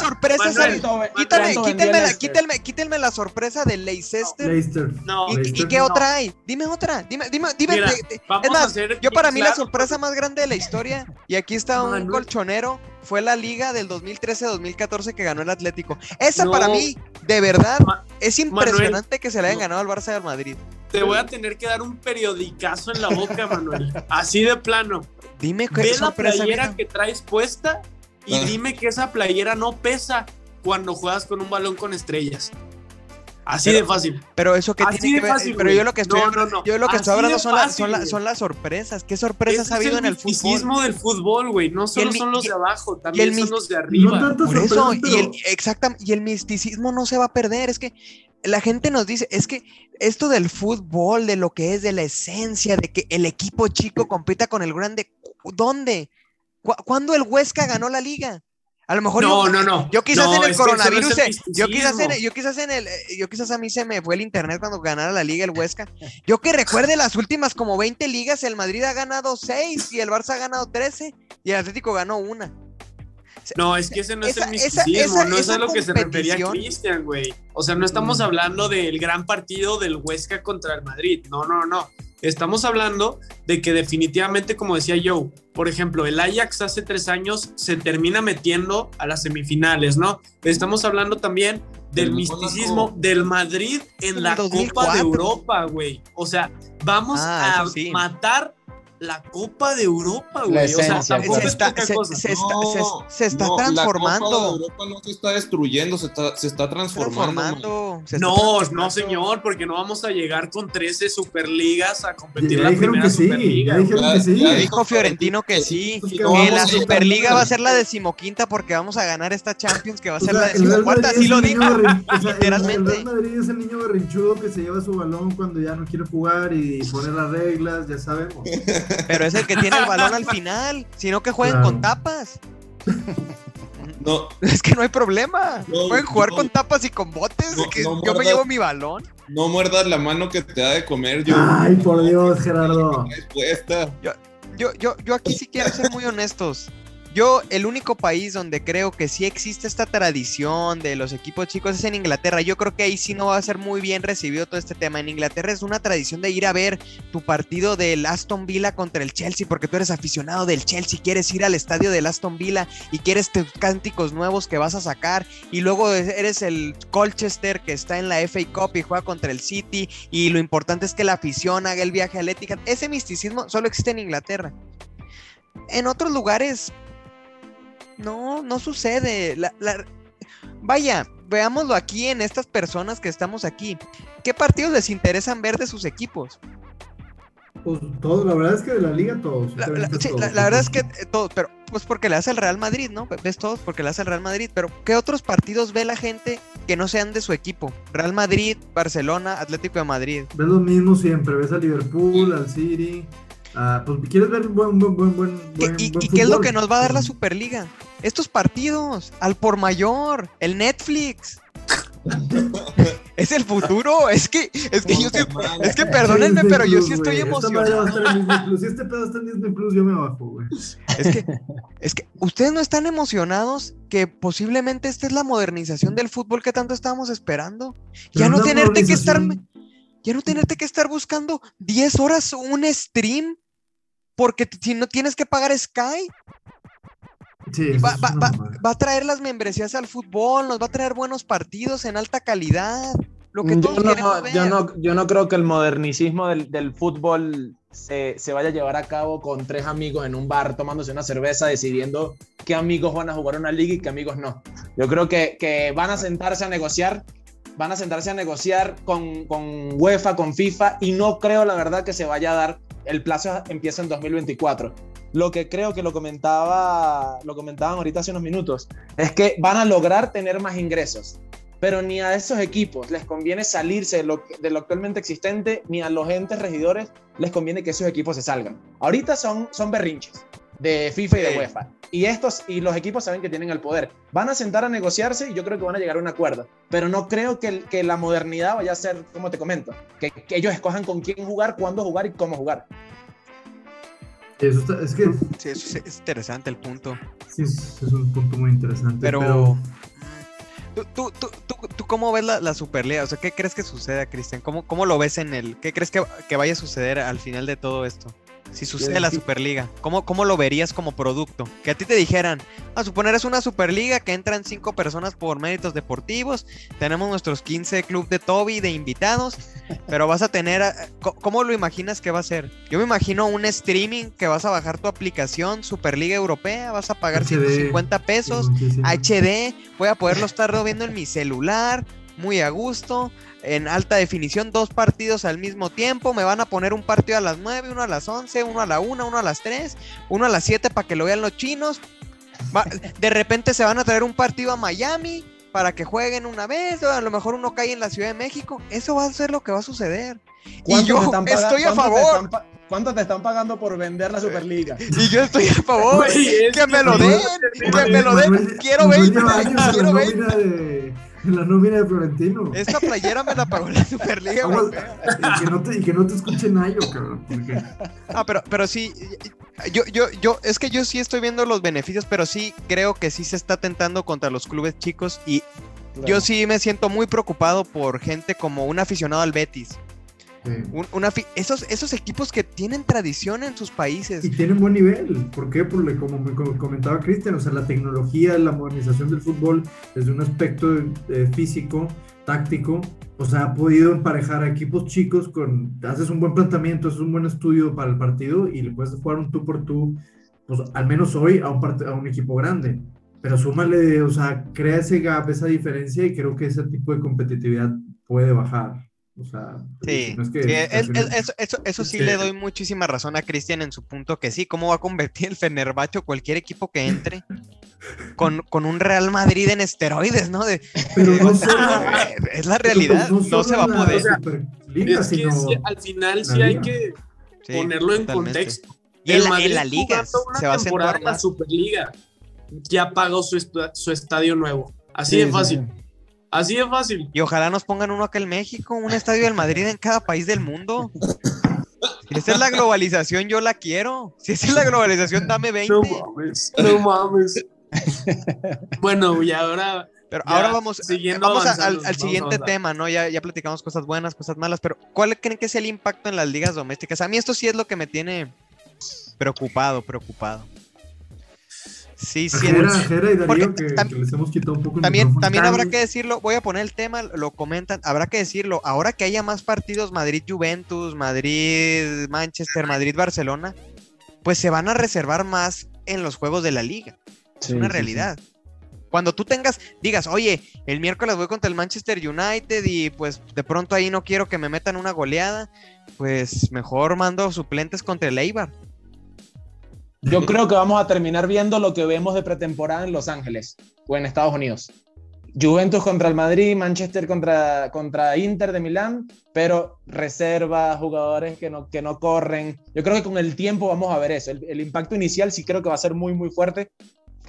sorpresas Manuel, Quítame, quítenme, la, Leicester? quítenme, quítenme la sorpresa de Leicester. Leicester. No, ¿Y, qué no. otra hay? Dime otra. Dime, dime, dime. Mira, de- de- vamos es más, yo para mí la sorpresa más grande de la historia, y aquí está un Manuel. colchonero, fue la liga del 2013-2014 que ganó el Atlético. Esa No. para mí, de verdad, Ma- es impresionante que se le hayan ganado al Barça del Madrid. Te voy a tener que dar un periodicazo en la boca, Manuel. Así de plano. Dime qué Ve la playera que traes puesta y Ah. dime que esa playera no pesa cuando juegas con un balón con estrellas. Así Pero- de fácil. Pero eso que Así tiene que ver, fácil, pero güey. yo lo que estoy, No, no, no. yo lo que estoy hablando son, las- fácil, son, la- güey. son las sorpresas. ¿Qué sorpresas Ese ha habido el en el fútbol? misticismo del fútbol, güey. No solo son los de abajo, también el son los de No arriba. Por eso, y el, y el misticismo no se va a perder. Es que la gente nos dice, es que esto del fútbol, de lo que es, de la esencia, de que el equipo chico compita con el grande, ¿dónde? ¿Cu- ¿Cuándo el Huesca ganó la liga? A lo mejor No, yo, no, no. yo quizás No, en el no coronavirus, yo quizás en, yo quizás en el, eh, yo quizás a mí se me fue el internet cuando ganara la liga el Huesca. Yo que recuerde las últimas como 20 ligas, el Madrid ha ganado 6 y el Barça ha ganado 13 y el Atlético ganó una. No, es que ese no es Esa- el misticismo, esa- no es a lo que se refería Cristian, güey. O sea, no estamos hablando del gran partido del Huesca contra el Madrid. No, no, no. Estamos hablando de que definitivamente, como decía Joe, por ejemplo, el Ajax hace tres años se termina metiendo a las semifinales, ¿no? Estamos hablando también del misticismo del Madrid en En la Copa 2004. de Europa, güey. O sea, vamos Ah, a sí. matar la Copa de Europa, La güey. O sea, se está, poca se- cosa. se está- No, se- se está no, La Copa transformando. de Europa no se está destruyendo, se está, se está transformando. man. transformando. se está No, transformando. no, señor, porque no vamos a llegar con 13 superligas a competir Ya la dijeron primera que sí, superliga. ya dijeron Ya- que sí. ya Dijo Fiorentino que sí. Pues que no la a ir Superliga va a ser la decimoquinta porque vamos a ganar esta Champions que va a O ser sea, la decimocuarta. Madrid Así lo dijo. o sea, literalmente. El Real Madrid es el niño berrinchudo que se lleva su balón cuando ya no quiere jugar y pone las reglas, ya sabemos. Pero es el que tiene el balón al final. Sino que jueguen Claro. con tapas. No, Es que no hay problema. No, Pueden jugar no. con tapas y con botes. No, que no yo me llevo mi balón. no muerdas la mano que te da de comer. Yo, Ay, por Dios, Gerardo. Respuesta. Yo, yo, yo aquí sí quiero ser muy honestos. Yo, el único país donde creo que sí existe esta tradición de los equipos chicos es en Inglaterra. Yo creo que ahí sí no va a ser muy bien recibido todo este tema. En Inglaterra es una tradición de ir a ver tu partido del Aston Villa contra el Chelsea, porque tú eres aficionado del Chelsea, quieres ir al estadio del Aston Villa y quieres tus cánticos nuevos que vas a sacar. Y luego eres el Colchester que está en la FA Cup y juega contra el City. Y lo importante es que la afición haga el viaje al Etihad. Ese misticismo solo existe en Inglaterra. En otros lugares no, no sucede. La- la- Vaya, veámoslo aquí en estas personas que estamos aquí. ¿Qué partidos les interesan ver de sus equipos? Pues todo, la verdad es que de la liga todos. La, la- sinceramente, sí, la- todos. la verdad es que eh, todos, pero pues porque le hace el Real Madrid, ¿no? Ves todos porque le hace el Real Madrid, pero ¿qué otros partidos ve la gente que no sean de su equipo? Real Madrid, Barcelona, Atlético de Madrid. Ves lo mismo siempre, ves al Liverpool, al City. ah, pues quieres ver buen, buen, buen, buen, ¿Qué- buen- ¿Y, buen y qué es lo que nos va a dar la Superliga? Estos partidos, al por mayor, el Netflix. es el futuro, es que, es que yo sí- es que perdónenme, pero yo sí estoy emocionado. Si este pedo está en Disney Plus, yo me bajo, güey. Es que, es que ustedes no están emocionados que posiblemente esta es la modernización del fútbol que tanto estábamos esperando. Ya no tenerte que estar, ya no tenerte que estar buscando 10 horas un stream porque si no tienes que pagar Sky. Sí, Y eso va, a traer las membresías al fútbol, nos va a traer buenos partidos en alta calidad. Lo que Yo todos no, queremos ver. yo, no, yo no creo que el modernicismo del, del fútbol se, se vaya a llevar a cabo con tres amigos en un bar tomándose una cerveza decidiendo qué amigos van a jugar una liga y qué amigos no. Yo creo que, que van a sentarse a negociar, van a sentarse a negociar con, con UEFA, con FIFA y no creo la verdad que se vaya a dar, el plazo empieza en 2024. Lo que creo que lo comentaba, lo comentaban ahorita hace unos minutos, es que van a lograr tener más ingresos pero ni a esos equipos les conviene salirse de lo, de lo actualmente existente, ni a los entes regidores les conviene que esos equipos se salgan. Ahorita son, son berrinches de FIFA y de. UEFA. Y estos y los equipos saben que tienen el poder. Van a sentar a negociarse y yo creo que van a llegar a un acuerdo. Pero no creo que, que la modernidad vaya a ser, como te comento, que, que ellos escojan con quién jugar, cuándo jugar y cómo jugar. Eso está- es que Sí, eso es, es interesante el punto. sí, es, es un punto muy interesante. Pero, Pero, ¿tú, tú, tú, tú- tú cómo ves la, la Superliga? O sea, ¿qué crees que suceda, Cristian? ¿Cómo, ¿Cómo lo ves en el... ¿Qué crees que, que vaya a suceder al final de todo esto? Si sucede la. Superliga, ¿cómo, ¿cómo lo verías como producto? Que a ti te dijeran, a suponer es una Superliga que entran cinco personas por méritos deportivos, tenemos nuestros 15 club de Toby de invitados, pero vas a tener, ¿cómo lo imaginas que va a ser? Yo me imagino un streaming que vas a bajar tu aplicación Superliga Europea, vas a pagar HD. 150 pesos. HD, voy a poderlo estar viendo en mi celular, muy a gusto, en alta definición, dos partidos al mismo tiempo, me van a poner un partido a las 9, uno a las 11, uno a la 1, uno a las 3, uno a las 7 para que lo vean los chinos. Va- de repente se van a traer un partido a Miami para que jueguen una vez, o a lo mejor uno cae en la Ciudad de México, eso va a ser lo que va a suceder. Y ¿Cuánto yo están estoy a favor, ¿Cuánto te están pagando por vender la Superliga? y yo estoy a favor, es que me lo den, que me lo den, quiero Manuel 20, lleva años en la quiero 20. la nómina de Florentino. Esta playera me la pagó la Superliga Europea. y, que no te, y que no te escuche Nayo, cabrón. porque- Ah, pero, pero sí, yo, yo, yo, es que yo sí estoy viendo los beneficios, pero sí creo que sí se está tentando contra los clubes chicos y yo sí me siento muy preocupado por gente como un aficionado al Betis. Sí. Un- una esos, esos equipos que tienen tradición en sus países. Y tienen buen nivel. ¿Por qué? Porque como me co- comentaba Cristian, o sea, la tecnología, la modernización del fútbol desde un aspecto eh, físico, táctico, o sea, ha podido emparejar a equipos chicos con, haces un buen planteamiento, haces un buen estudio para el partido y le puedes jugar un tú por tú, pues al menos hoy a un, a un equipo grande. Pero súmale, o sea, crea ese gap, esa diferencia y creo que ese tipo de competitividad puede bajar. O sea, Sí, no es que- sí, que es- al final- es- eso, eso, eso sí Sí. le doy muchísima razón a Cristian en su punto que sí, ¿cómo va a convertir el Fenerbahce o cualquier equipo que entre con, con un Real Madrid en esteroides, ¿no? De- Pero no de- solo- es la realidad, no, se va a poder. O sea, Superliga, Es que sino sí, al final sí hay liga. que Sí, ponerlo en totalmente. contexto. Y en El la, en la liga jugando una se va a temporada acentuar en la. Superliga. Ya pagó su, su estadio nuevo. Así Sí, de sí, fácil. sí. Así de fácil. Y ojalá nos pongan uno acá en México, un estadio del Madrid en cada país del mundo. Si esa es la globalización, yo la quiero. Si esa es la globalización, dame 20. No mames. No mames. bueno, y ahora Pero Ya, ahora vamos, siguiendo vamos a- al, siguiente tema, ¿no? Ya, ya platicamos cosas buenas, cosas malas, pero ¿cuál creen que sea el impacto en las ligas domésticas? A mí esto sí es lo que me tiene preocupado, preocupado. Sí, sí. Jera, Jera y Darío, Porque que, tam- que les hemos quitado un poco el También, también habrá que decirlo, voy a poner el tema, lo comentan, habrá que decirlo, ahora que haya más partidos Madrid-Juventus, Madrid-Manchester, Madrid-Barcelona, pues se van a reservar más en los juegos de la liga. Es Sí, una sí, realidad. Cuando tú tengas, digas, oye, el miércoles voy contra el Manchester United y pues de pronto ahí no quiero que me metan una goleada, pues mejor mando suplentes contra el Eibar. Yo creo que vamos a terminar viendo lo que vemos de pretemporada en Los Ángeles o en Estados Unidos. Juventus contra el Madrid, Manchester contra, contra Inter de Milán, pero reserva, jugadores que no, que no corren. Yo creo que con el tiempo vamos a ver eso. El, el impacto inicial sí creo que va a ser muy, muy fuerte.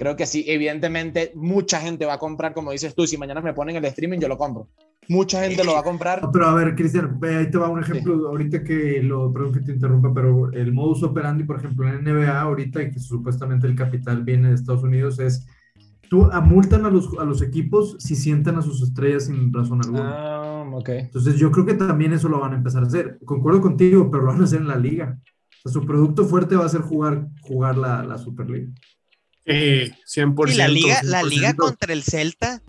Creo que sí, evidentemente mucha gente va a comprar, como dices tú, si mañana me ponen el streaming, yo lo compro. Mucha gente lo va a comprar. No, pero a ver, Cristian, ahí te va un ejemplo, ahorita que lo, perdón que te interrumpa, pero el modus operandi, por ejemplo, en NBA ahorita, y que supuestamente el capital viene de Estados Unidos, es, tú amultan a los, a los equipos si sientan a sus estrellas sin razón alguna. Ah, ok. Entonces yo creo que también eso lo van a empezar a hacer. Concuerdo contigo, pero lo van a hacer en la liga. O sea, su producto fuerte va a ser jugar, jugar la, la Superliga. Eh, 100%. Y la liga, la 100%. liga contra el Celta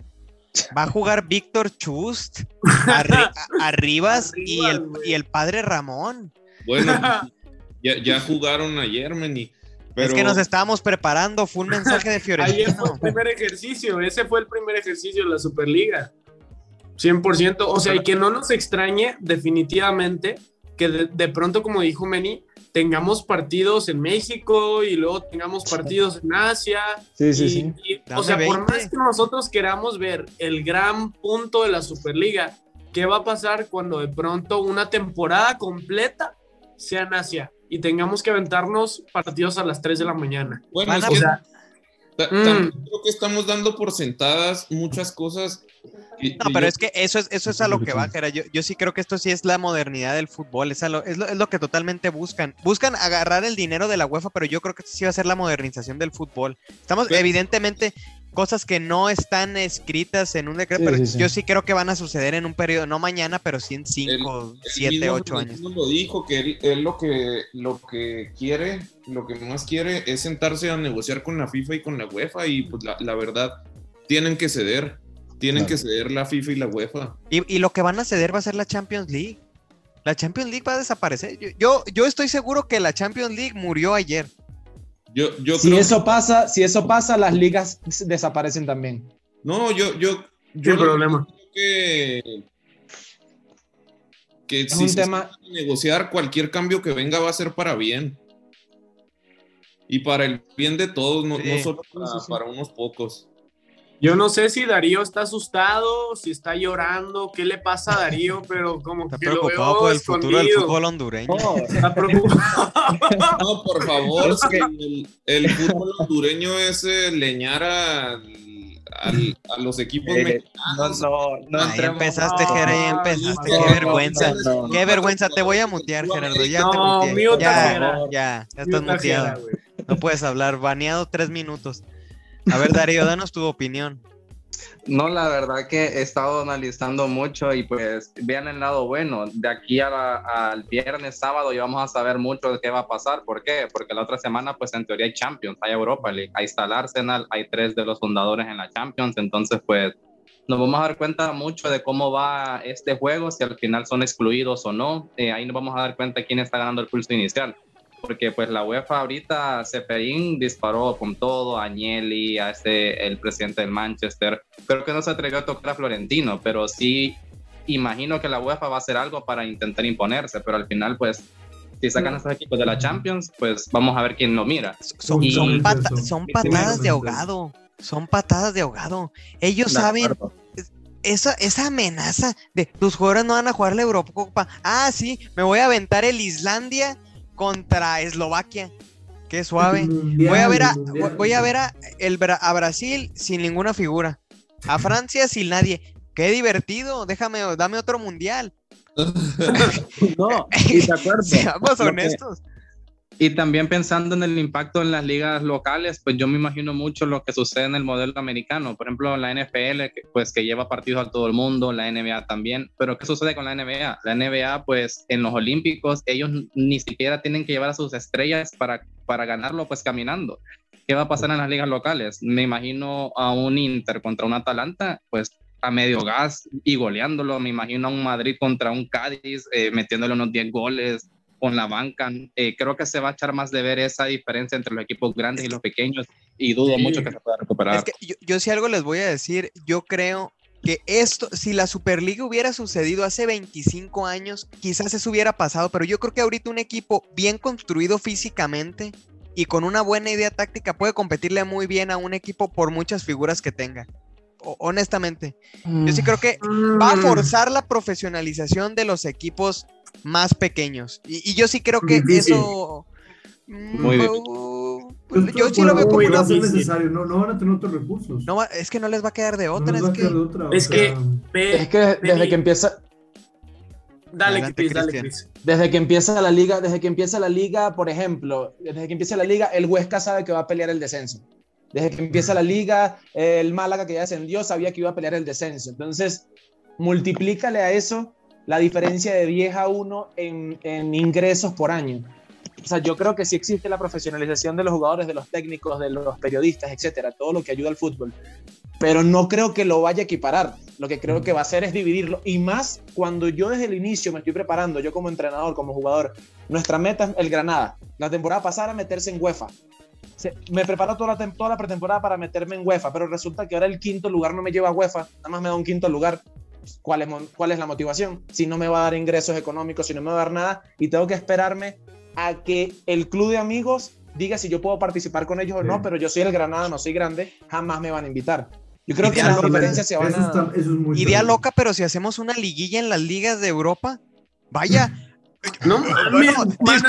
va a jugar Víctor Chust, Arri- Arribas y el, y el padre Ramón. Bueno, ya, ya jugaron ayer, Meni. Pero Es que nos estábamos preparando, fue un mensaje de Ayer fue Fiorentino. el primer ejercicio, ese fue el primer ejercicio de la Superliga. 100%, o sea, y que no nos extrañe definitivamente que de, de pronto, como dijo Meni, tengamos partidos en México y luego tengamos partidos en Asia. Sí, sí, y- sí. y, o sea, por 20. más que nosotros queramos ver el gran punto de la Superliga, ¿qué va a pasar cuando de pronto una temporada completa sea en Asia y tengamos que aventarnos partidos a las 3 de la mañana? bueno, O sea, ta- mm. también creo que estamos dando por sentadas muchas cosas. que- No, que pero yo- es que eso es, eso es a lo que va, Jera. Yo, yo sí creo que esto sí es la modernidad del fútbol. Es, a lo, es, lo, es lo que totalmente buscan. Buscan agarrar el dinero de la UEFA, pero yo creo que esto sí va a ser la modernización del fútbol. Estamos, Pero- evidentemente, cosas que no están escritas en un decreto, Sí, pero sí, yo sí creo que van a suceder en un periodo, no mañana, pero sí en 5, Él 7, mismo 8 años. Lo dijo que él, él lo que lo que quiere, lo que más quiere es sentarse a negociar con la FIFA y con la UEFA y pues la, la verdad tienen que ceder, tienen Claro. que ceder la FIFA y la UEFA. Y, y lo que van a ceder va a ser la Champions League. La Champions League va a desaparecer. Yo, yo, yo estoy seguro que la Champions League murió ayer. Yo yo Si creo eso pasa, si eso pasa, las ligas desaparecen también. no, yo yo yo problema. que que Es si un se tema- negociar cualquier cambio que venga va a ser para bien. Y para el bien de todos, no, solo para, Sí, sí, sí. para unos pocos. Yo no sé si Darío está asustado, si está llorando, qué le pasa a Darío, pero como Está que lo preocupado veo por el futuro del fútbol hondureño. Está preocupado. No, por favor, Es que- el, el fútbol hondureño es eh, leñar a, al- a los equipos Eh, mexicanos. No, no, no Ahí entremos- empezaste, Jera, ahí empezaste. no, Qué no, vergüenza. no, no, Qué vergüenza. Te voy a mutear, Gerardo. Ya te No, muteé. Ya, ya, ya estás güey. No puedes hablar. Baneado tres minutos. A ver, Darío, danos tu opinión. No, la verdad que he estado analizando mucho y pues vean el lado bueno. De aquí al viernes, sábado ya vamos a saber mucho de qué va a pasar. ¿Por qué? Porque la otra semana pues en teoría hay Champions, hay Europa League, ahí está el Arsenal, hay tres de los fundadores en la Champions. Entonces pues nos vamos a dar cuenta mucho de cómo va este juego, si al final son excluidos o no. Eh, ahí nos vamos a dar cuenta quién está ganando el pulso inicial porque pues la UEFA ahorita, Seferín disparó con todo, a Agnelli, a este, el presidente del Manchester, creo que no se atrevió a tocar a Florentino, pero sí imagino que la UEFA va a hacer algo para intentar imponerse, pero al final pues si sacan a esos equipos de la Champions, pues vamos a ver quién lo mira. Son, son, patadas de ahogado, son patadas de ahogado. Ellos saben, esa, esa amenaza de tus jugadores no van a jugar la Eurocopa. Ah, sí, me voy a aventar el Islandia contra Eslovaquia. Qué suave. voy a ver a, voy a ver a, el, a Brasil sin ninguna figura. A Francia sin nadie. Qué divertido. Déjame, dame otro mundial. no, y acuerdo. Seamos honestos. Y también pensando en el impacto en las ligas locales, pues yo me imagino mucho lo que sucede en el modelo americano. Por ejemplo, la NFL, pues que lleva partidos a todo el mundo, la NBA también. Pero ¿qué sucede con la NBA? La NBA, pues en los Olímpicos, ellos ni siquiera tienen que llevar a sus estrellas para, para ganarlo, pues caminando. ¿Qué va a pasar en las ligas locales? Me imagino a un Inter contra un Atalanta, pues a medio gas y goleándolo. Me imagino a un Madrid contra un Cádiz, eh, metiéndole unos 10 goles con la banca. Eh, creo que se va a echar más de ver esa diferencia entre los equipos grandes y los pequeños y dudo mucho que se pueda recuperar. Es que yo, yo sí algo les voy a decir, yo creo que esto, si la Superliga hubiera sucedido hace 25 años, quizás eso hubiera pasado, pero yo creo que ahorita un equipo bien construido físicamente y con una buena idea táctica puede competirle muy bien a un equipo por muchas figuras que tenga. honestamente, yo sí creo que va a mm. forzar la profesionalización de los equipos más pequeños. Y, yo sí creo que eso... Muy bien. Pues, yo sí lo veo como no necesario, no, no van a tener otros recursos. No, es que no les va a quedar de otra. es, que... es, que, es que desde que empieza... Dale, dale, Desde que empieza la liga, desde que empieza la liga, por ejemplo, desde que empieza la liga, el Huesca sabe que va a pelear el descenso. Desde que empieza la liga, el Málaga que ya descendió sabía que iba a pelear el descenso. Entonces, multiplícale a eso la diferencia de 10 a 1 en, ingresos por año. O sea, yo creo que sí existe la profesionalización de los jugadores, de los técnicos, de los periodistas, etcétera, todo lo que ayuda al fútbol. Pero no creo que lo vaya a equiparar. Lo que creo que va a hacer es dividirlo. Y más cuando yo desde el inicio me estoy preparando, yo como entrenador, como jugador, nuestra meta es el Granada. La temporada pasada meterse en UEFA. me preparo toda la, toda la pretemporada para meterme en UEFA, pero resulta que ahora el quinto lugar no me lleva a UEFA, nada más me da un quinto lugar ¿cuál es, cuál es la motivación? Si no me va a dar ingresos económicos, si no me va a dar nada, y tengo que esperarme a que el club de amigos diga si yo puedo participar con ellos o no, pero yo soy el Granada, no soy grande, jamás me van a invitar. Yo creo que las diferencias se van a... Idea loca, pero si hacemos una liguilla en las ligas de Europa, vaya, no mames,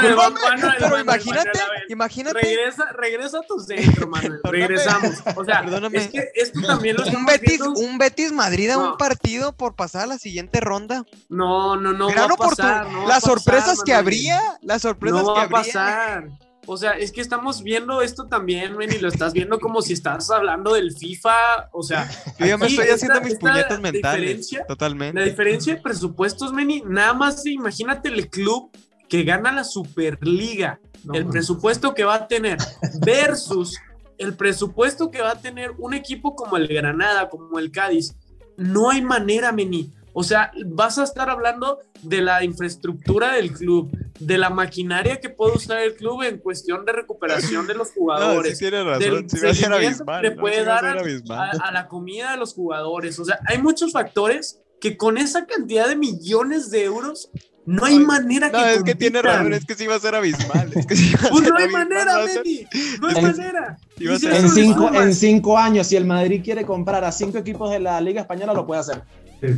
pero imagínate, imagínate. Regresa, regresa a tu centro, Manuel. Regresamos. O sea, Perdóname. es que esto también lo un Betis, un Betis Madrid a un partido por pasar a la siguiente ronda. No, no, no. va a pasar, no las sorpresas que habría, las sorpresas no va a pasar. O sea, es que estamos viendo esto también, men, y lo estás viendo como si estás hablando del FIFA. O sea, yo ya me estoy haciendo mis puñetas mentales. Totalmente. La diferencia de presupuestos, Meni, nada más imagínate el club que gana la Superliga, el presupuesto que va a tener, versus el presupuesto que va a tener un equipo como el Granada, como el Cádiz. No hay manera, Meni. O sea, vas a estar hablando de la infraestructura del club, de la maquinaria que puede usar el club en cuestión de recuperación de los jugadores. No, razón. Del seguimiento que le puede dar a, la comida de los jugadores. O sea, hay muchos factores que con esa cantidad de millones de euros no hay manera que. No, es que tiene razón, es que sí va a ser abismal. Es que pues no hay manera, Benny. No hay manera. En cinco, en cinco años, si el Madrid quiere comprar a cinco equipos de la Liga Española, lo puede hacer.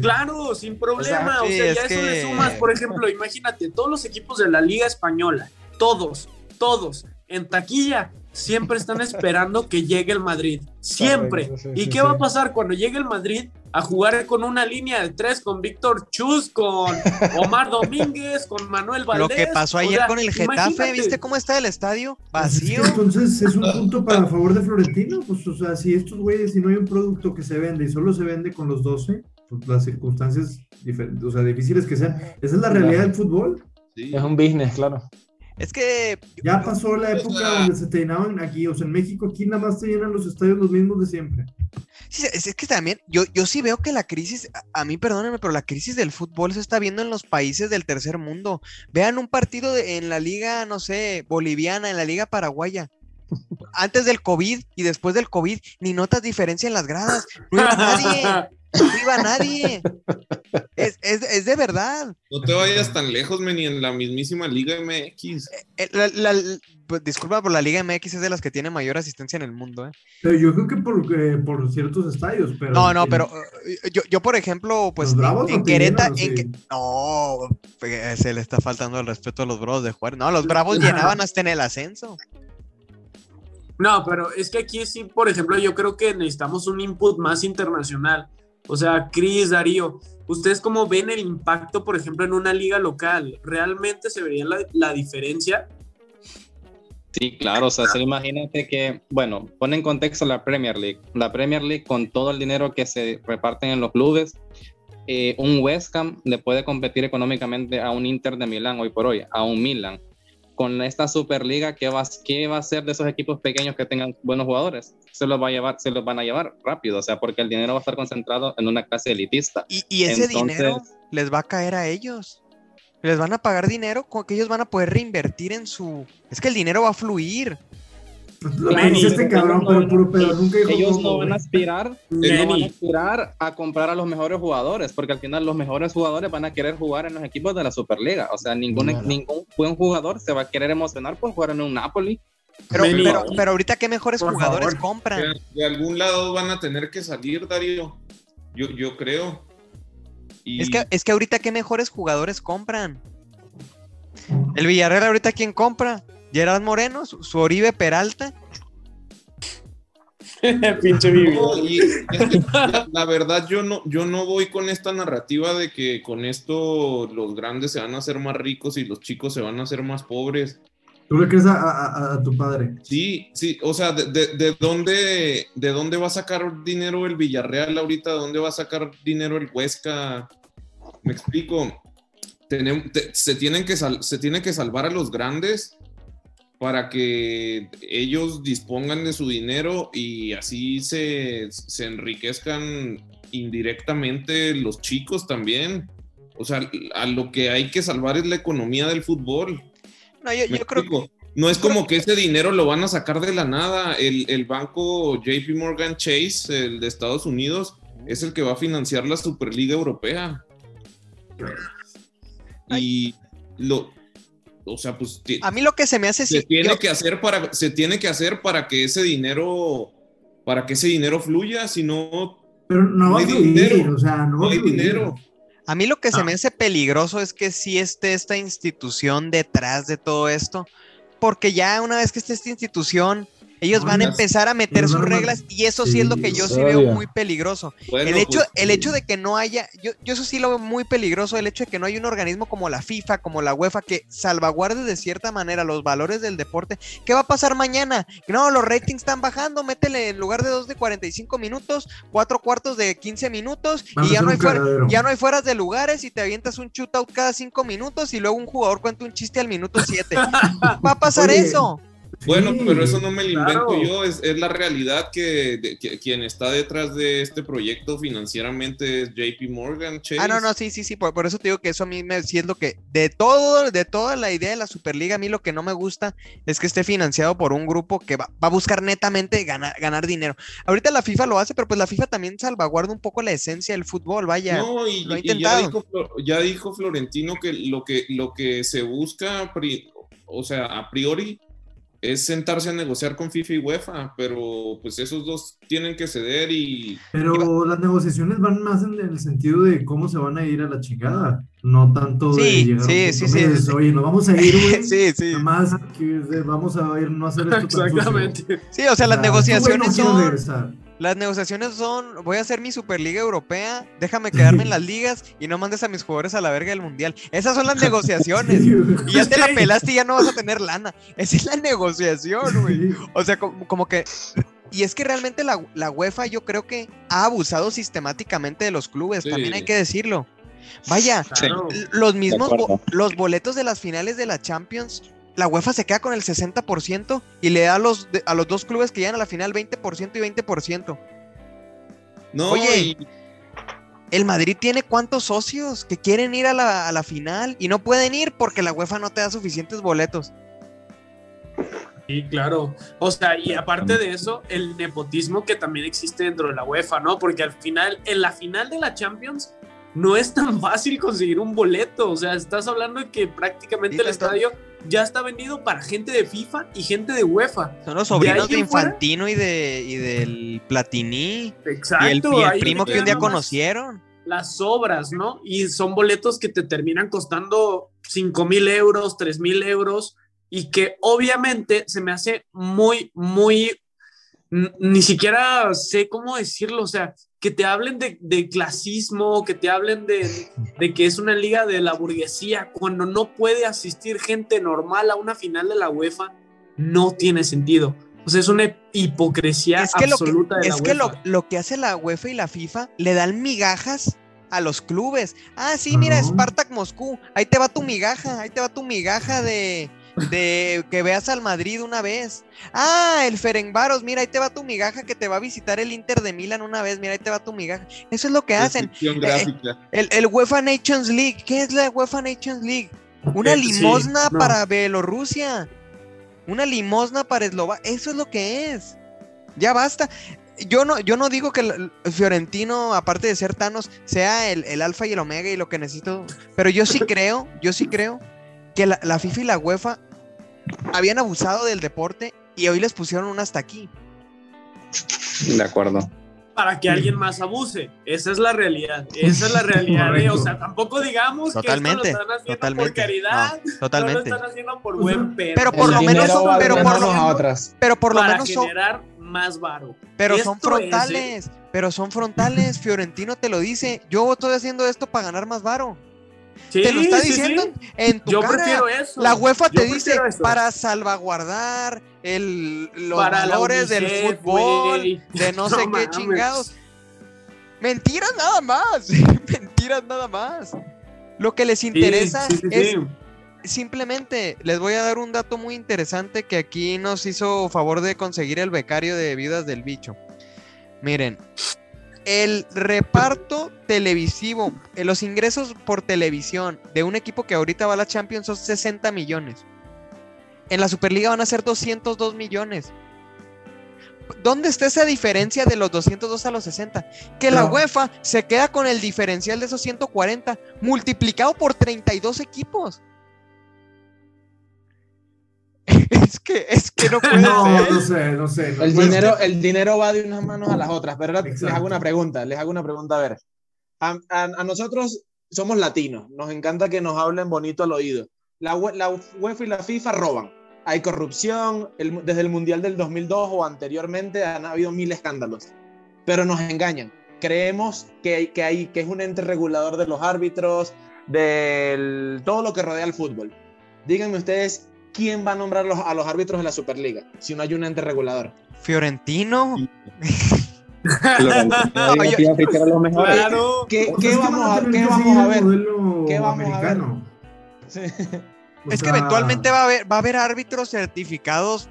Claro, sin problema. O sea, ya eso le sumas, por ejemplo, imagínate, todos los equipos de la Liga Española, todos, todos, en taquilla, siempre están esperando que llegue el Madrid. Siempre. ¿Y qué va a pasar cuando llegue el Madrid a jugar con una línea de tres con Víctor Chus, con Omar Domínguez, con Manuel Valdés? Lo que pasó ayer con el Getafe, ¿viste cómo está el estadio? Vacío. entonces es un punto para favor de Florentino. Pues, o sea, si estos güeyes, si no hay un producto que se vende y solo se vende con los 12, pues las circunstancias o sea, difíciles que sean. Esa es la realidad del fútbol. Es un business, claro. Es que. Ya pasó la época donde se te llenaban aquí, o sea, en México, aquí nada más te llenan los estadios los mismos de siempre. Sí, es que también, yo, yo sí veo que la crisis, a mí perdónenme, pero la crisis del fútbol se está viendo en los países del tercer mundo. Vean un partido en la liga, no sé, boliviana, en la liga paraguaya. Antes del COVID y después del COVID, ni notas diferencia en las gradas. No iba nadie. No iba nadie. Es, es, es, de verdad. No te vayas tan lejos, ni en la mismísima Liga MX. Eh, eh, la, la, pues, disculpa, por la Liga MX es de las que tiene mayor asistencia en el mundo. ¿eh? Pero yo creo que por, eh, por ciertos estadios. Pero no, no, pero yo, yo, por ejemplo, pues en, en Querétaro. No, se le está faltando el respeto a los Bravos de jugar. No, los Bravos llenaban hasta en el ascenso. No, pero es que aquí sí, por ejemplo, yo creo que necesitamos un input más internacional. O sea, Cris, Darío, ¿ustedes cómo ven el impacto, por ejemplo, en una liga local? ¿Realmente se vería la, diferencia? Sí, claro, o sea, se imagínate que, bueno, pone en contexto la Premier League. La Premier League, con todo el dinero que se reparten en los clubes, eh, un West Ham le puede competir económicamente a un Inter de Milán hoy por hoy, a un Milan con esta Superliga, ¿qué va, ¿qué va a hacer de esos equipos pequeños que tengan buenos jugadores? Se los, va a llevar, se los van a llevar rápido, o sea, porque el dinero va a estar concentrado en una clase elitista. Y, ese dinero les va a caer a ellos. Les van a pagar dinero que ellos van a poder reinvertir en su... Es que el dinero va a fluir. Este cabrón, pero puro pedo. Nunca ellos no van a aspirar, no van a aspirar a comprar a los mejores jugadores, porque al final los mejores jugadores van a querer jugar en los equipos de la Superliga. O sea, ningún, ningún buen jugador se va a querer emocionar por jugar en un Napoli. Pero, pero, ahorita, ¿qué mejores jugadores compran? De, algún lado van a tener que salir, Darío. Yo, yo creo. Es, que, es que ahorita, ¿qué mejores jugadores compran? El Villarreal, ahorita, ¿quién compra? Gerard Moreno, su, Oribe Peralta. Pinche la, verdad, yo no, yo no voy con esta narrativa de que con esto los grandes se van a hacer más ricos y los chicos se van a hacer más pobres. ¿Tú le crees a, tu padre? Sí, sí, o sea, de, dónde, ¿de dónde va a sacar dinero el Villarreal ahorita? ¿De dónde va a sacar dinero el Huesca? Me explico. se, tienen que se tienen que salvar a los grandes para que ellos dispongan de su dinero y así se, enriquezcan indirectamente los chicos también. O sea, a lo que hay que salvar es la economía del fútbol. No, yo, creo que... No es como que ese dinero lo van a sacar de la nada. El, el, banco JP Morgan Chase, el de Estados Unidos, es el que va a financiar la Superliga Europea. Y lo, o sea, pues... A mí lo que se me hace... Se, tiene, que hacer para, se tiene que hacer para que ese dinero, para que ese dinero fluya, si no... Pero no, hay dinero, o sea, no, hay dinero. A mí lo que se ah. me hace peligroso es que si esté esta institución detrás de todo esto, porque ya una vez que esté esta institución ellos van a empezar a meter sus reglas y eso sí, es lo que yo sí veo muy peligroso. el, hecho, pues, el hecho de que no haya, yo, yo eso sí lo veo muy peligroso, el hecho de que no haya un organismo como la FIFA, como la UEFA, que salvaguarde de cierta manera los valores del deporte. ¿Qué va a pasar mañana? No, los ratings están bajando, métele en lugar de dos de 45 minutos, cuatro cuartos de 15 minutos y ya no, hay fuera, ya no hay fueras de lugares y te avientas un shootout cada cinco minutos y luego un jugador cuenta un chiste al minuto 7. va a pasar eso. Bueno, pero eso no me lo invento yo, es, la realidad que, quien está detrás de este proyecto financieramente es JP Morgan. Chase. Ah, no, no, sí, sí, sí, por, eso te digo que eso a mí me sí es lo que, de todo, de toda la idea de la Superliga, a mí lo que no me gusta es que esté financiado por un grupo que va, a buscar netamente ganar, ganar dinero. Ahorita la FIFA lo hace, pero pues la FIFA también salvaguarda un poco la esencia del fútbol, vaya. No, y, ya, dijo, ya, dijo, Florentino que lo que, lo que se busca, o sea, a priori es sentarse a negociar con FIFA y UEFA, pero pues esos dos tienen que ceder y... Pero las negociaciones van más en el sentido de cómo se van a ir a la chingada, no tanto de Sí, llegar a un sí, punto sí, sí. Oye, nos vamos a ir, güey. Sí, sí. Nada más que eh, vamos a ir, no a hacer esto tan sucio. Exactamente. Sí, o sea, las O sea, tú, güey, no negociaciones son. Las negociaciones son, voy a hacer mi Superliga Europea, déjame quedarme en las ligas y no mandes a mis jugadores a la verga del Mundial. Esas son las negociaciones. Y ya te la pelaste y ya no vas a tener lana. Esa es la negociación, güey. O sea, como, como que... Y es que realmente la, la UEFA yo creo que ha abusado sistemáticamente de los clubes, Sí. también hay que decirlo. Vaya, Claro. los mismos bo- los boletos de las finales de la Champions, la UEFA se queda con el 60% y le da a los, de- a los dos clubes que llegan a la final 20% y 20%. No, Oye, y- El Madrid tiene cuántos socios que quieren ir a la, a la final y no pueden ir porque la UEFA no te da suficientes boletos. Sí, claro. O sea, y aparte de eso, el nepotismo que también existe dentro de la UEFA, ¿no? Porque al final, en la final de la Champions, no es tan fácil conseguir un boleto. O sea, estás hablando de que prácticamente Sí, el estadio ya está vendido para gente de FIFA y gente de UEFA. Son los sobrinos de fuera- Infantino y, de, y del Platini Exacto. y el, y el primo que un día conocieron. Las obras, ¿no? Y son boletos que te terminan costando 5 mil euros, 3 mil euros, y que obviamente se me hace muy, muy, ni siquiera sé cómo decirlo, o sea, que te hablen de, de clasismo, que te hablen de, de que es una liga de la burguesía, cuando no puede asistir gente normal a una final de la UEFA, no tiene sentido. O sea, es una hipocresía Es que, lo que, absoluta de la es que lo, que hace la UEFA y la FIFA le dan migajas a los clubes. Ah, sí, mira. Spartak Moscú, ahí te va tu migaja, ahí te va tu migaja de, de que veas al Madrid una vez. Ah, el Ferencváros, mira, ahí te va tu migaja que te va a visitar el Inter de Milán una vez, mira, ahí te va tu migaja. Eso es lo que hacen. gráfica. El, el UEFA Nations League, ¿qué es la UEFA Nations League? Una Sí, limosna no. para Bielorrusia. Una limosna para Eslovaquia. Eso es lo que es. Ya basta. Yo no, yo no digo que el el Fiorentino, aparte de ser Thanos, sea el, el alfa y el omega y lo que necesito. Pero yo sí creo, yo sí creo que la, la FIFA y la UEFA habían abusado del deporte y hoy les pusieron un hasta aquí. De acuerdo. para que alguien más abuse. Esa es la realidad. Esa es la realidad. ¿eh? O sea, tampoco digamos Totalmente, que esto lo están haciendo totalmente. por caridad. No, totalmente. No lo están haciendo por buen pedo. Pero por El lo menos son- pero por lo- a otras. Pero por lo para menos son, generar más varo. Pero son es, ¿eh? frontales, pero son frontales. Fiorentino te lo dice. Yo estoy haciendo esto para ganar más varo. Sí, te lo está diciendo sí. en tu Yo cara. prefiero eso. La UEFA te dice eso. para salvaguardar el, los Para valores del fútbol, de no, No sé qué chingados. Mentiras nada más. Mentiras nada más. Lo que les interesa es simplemente les voy a dar un dato muy interesante que aquí nos hizo favor de conseguir el becario de Viudas del Bicho. Miren, el reparto televisivo, eh, los ingresos por televisión de un equipo que ahorita va a la Champions son 60 millones. En la Superliga van a ser 202 millones. ¿Dónde está esa diferencia de los 202 a los 60? Que la No. UEFA se queda con el diferencial de esos 140 multiplicado por 32 equipos. Es que, es que no puede No, ser. no sé, no sé. no El dinero, el dinero va de unas manos a las otras, pero ahora les hago una pregunta, les hago una pregunta, a ver. A, a- a nosotros somos latinos, nos encanta que nos hablen bonito al oído. La, la UEFA y la FIFA roban. Hay corrupción, el- desde el Mundial del 2002 o anteriormente han habido mil escándalos, pero nos engañan. Creemos que, que, hay, que es un ente regulador de los árbitros, de todo lo que rodea el fútbol. Díganme ustedes, ¿quién va a nombrar los- a los árbitros de la Superliga si no hay un ente regulador? Fiorentino. ¿Qué, vamos a, qué vamos ver? ¿Qué vamos a ver? americano. Sí. O Es que eventualmente va a haber, va a haber árbitros certificados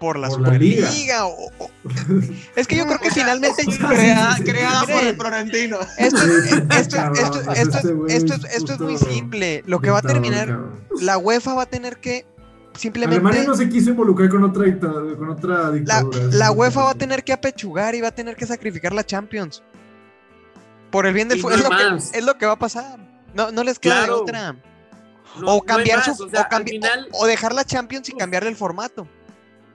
por la Por la liga. Superliga. o- o- Es que yo creo que finalmente. Creada, por el Florentino. Esto, es muy simple. Lo que va a terminar, la UEFA va a tener que simplemente. Alemania no se quiso involucrar con otra, dicta- con otra dictadura. la UEFA va a tener que apechugar y va a tener que sacrificar la Champions. Por el bien del fútbol. no es, lo que- más. es lo que va a pasar. No, no les queda Claro. otra. No- no o cambiar más, su. o sea, o, cambi- final, o- o dejar la Champions y cambiarle el formato.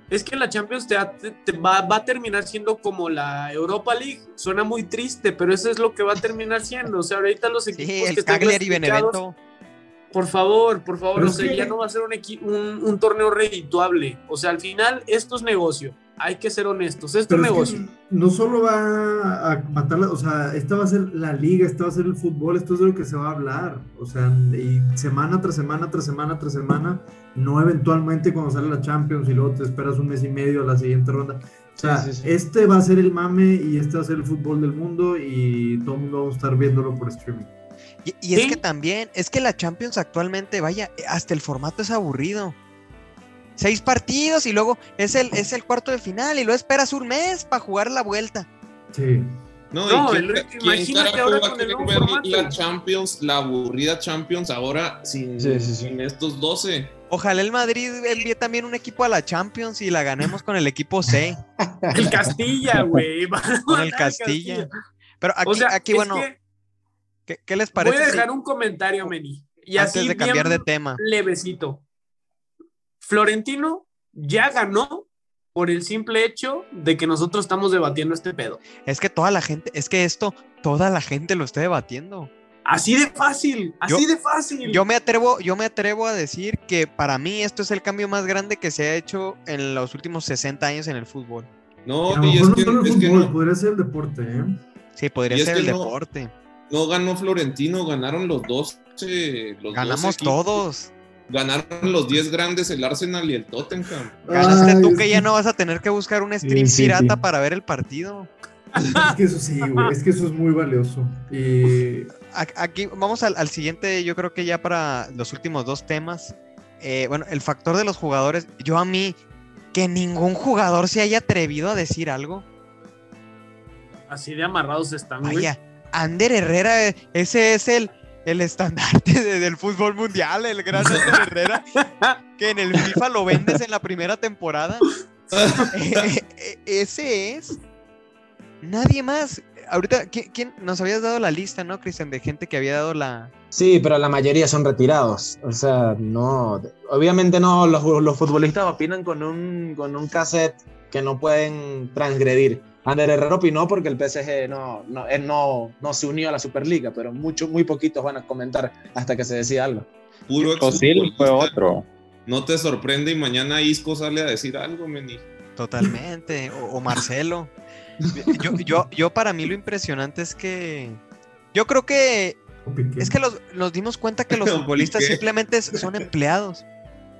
es que la Champions te, te va, va, a terminar siendo como la Europa League. Suena muy triste, pero eso es lo que va a terminar siendo. O sea, ahorita los equipos sí, el que Cagliari y Benevento. Por favor, por favor, o sea, que... ya no va a ser un, un, un, torneo redituable. O sea, al final esto es negocio. Hay que ser honestos, esto es negocio. No solo va a matar, o sea, esta va a ser la liga, esta va a ser el fútbol, esto es de lo que se va a hablar. O sea, y semana tras semana, tras semana, tras semana, no eventualmente cuando sale la Champions y luego te esperas un mes y medio a la siguiente ronda. O sea, sí, sí, sí. este va a ser el mame y este va a ser el fútbol del mundo y todo el mundo va a estar viéndolo por streaming. Y, y es que también, es que la Champions actualmente, vaya, hasta el formato es aburrido. Seis partidos y luego es el, es el cuarto de final y luego esperas un mes para jugar la vuelta. Sí. No, no ¿y quién, imagínate ahora con el nuevo ver formato? la Champions, la aburrida Champions ahora sin, sí, sí, sí. sin estos 12. Ojalá el Madrid envíe también un equipo a la Champions y la ganemos con el equipo C. el Castilla, güey. con el Castilla. Pero aquí, o sea, aquí bueno, que ¿qué, ¿qué, les parece? Voy a dejar si... un comentario, Meni. Y Antes así de cambiar de tema. Levecito. Florentino ya ganó por el simple hecho de que nosotros estamos debatiendo este pedo. Es que toda la gente, es que esto, toda la gente lo está debatiendo. Así de fácil, así yo, de fácil. Yo me atrevo, yo me atrevo a decir que para mí esto es el cambio más grande que se ha hecho en los últimos 60 años en el fútbol. No, y es que, no es fútbol, que no. podría ser el deporte, ¿eh? Sí, podría ser que el no- deporte. No ganó Florentino, ganaron los dos. eh, Los Ganamos dos equipos. todos. Ganaron los 10 grandes, el Arsenal y el Tottenham. Ganaste Ay, tú que ya no vas a tener que buscar un stream sí, pirata sí. para ver el partido. Es que eso sí, güey, es que eso es muy valioso. Y A- Aquí vamos al, al siguiente, yo creo que ya para los últimos dos temas. Eh, bueno, el factor de los jugadores. Yo a mí, que ningún jugador se haya atrevido a decir algo. Así de amarrados están, güey. Vaya, Ander Herrera, ese es el, el estandarte de- del fútbol mundial, el gran Ander Herrera, que en el FIFA lo vendes en la primera temporada. Eh, eh, ese es. Nadie más. Ahorita, ¿quién, quién- nos habías dado la lista, no, Cristian, de gente que había dado la. Sí, pero la mayoría son retirados. O sea, no. Obviamente no, los, los futbolistas opinan con un, con un cassette que no pueden transgredir. Ander Herrera opinó porque el PSG no, no, él no, no se unió a la Superliga, pero muchos, muy poquitos van a comentar hasta que se decida algo. Puro Osil fue otro. No te sorprende y mañana Isco sale a decir algo, Meni. Totalmente. O, o Marcelo. Yo, yo, yo, para mí, lo impresionante es que. Yo creo que. Es que los, nos dimos cuenta que los futbolistas simplemente son empleados.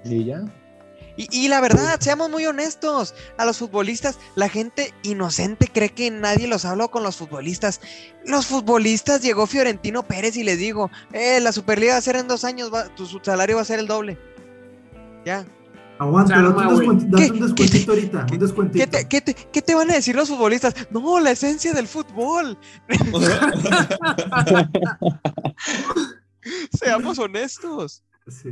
Y ya. Y, y la verdad, seamos muy honestos, a los futbolistas, la gente inocente cree que nadie los habla con los futbolistas. Los futbolistas llegó Fiorentino Pérez y les digo, eh, la Superliga va a ser en dos años, va- tu su salario va a ser el doble. Ya. Aguanta, date un, güey. descuenti- date ¿Qué- un qué descuentito ahorita, un descuentito. ¿Qué te, qué te- qué te van a decir los futbolistas? No, la esencia del fútbol. Seamos honestos. Sí.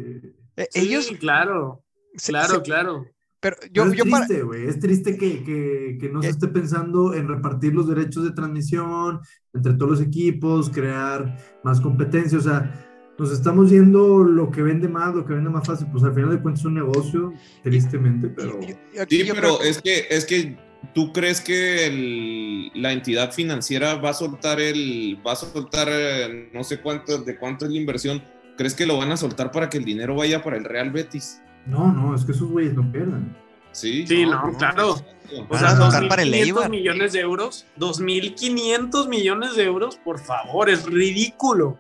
Eh, Sí, ellos, claro, se- claro, se- claro. pero Pero yo, es yo para, triste, güey. Es triste que, que- que no se Eh. esté pensando en repartir los derechos de transmisión entre todos los equipos, crear más competencia. O sea, nos estamos yendo lo que vende más, lo que vende más fácil. Pues al final de cuentas es un negocio, tristemente, pero. Sí, pero es que, es que tú crees que el- la entidad financiera va a soltar el, va a soltar eh, no sé cuánto, de cuánto es la inversión. ¿Crees que lo van a soltar para que el dinero vaya para el Real Betis? No, no, es que esos güeyes no pierdan. Sí, Sí, no, claro. exacto. O sea, a soltar para el 2.500 Eibar. millones de euros, 2.500 millones de euros, por favor, es ridículo.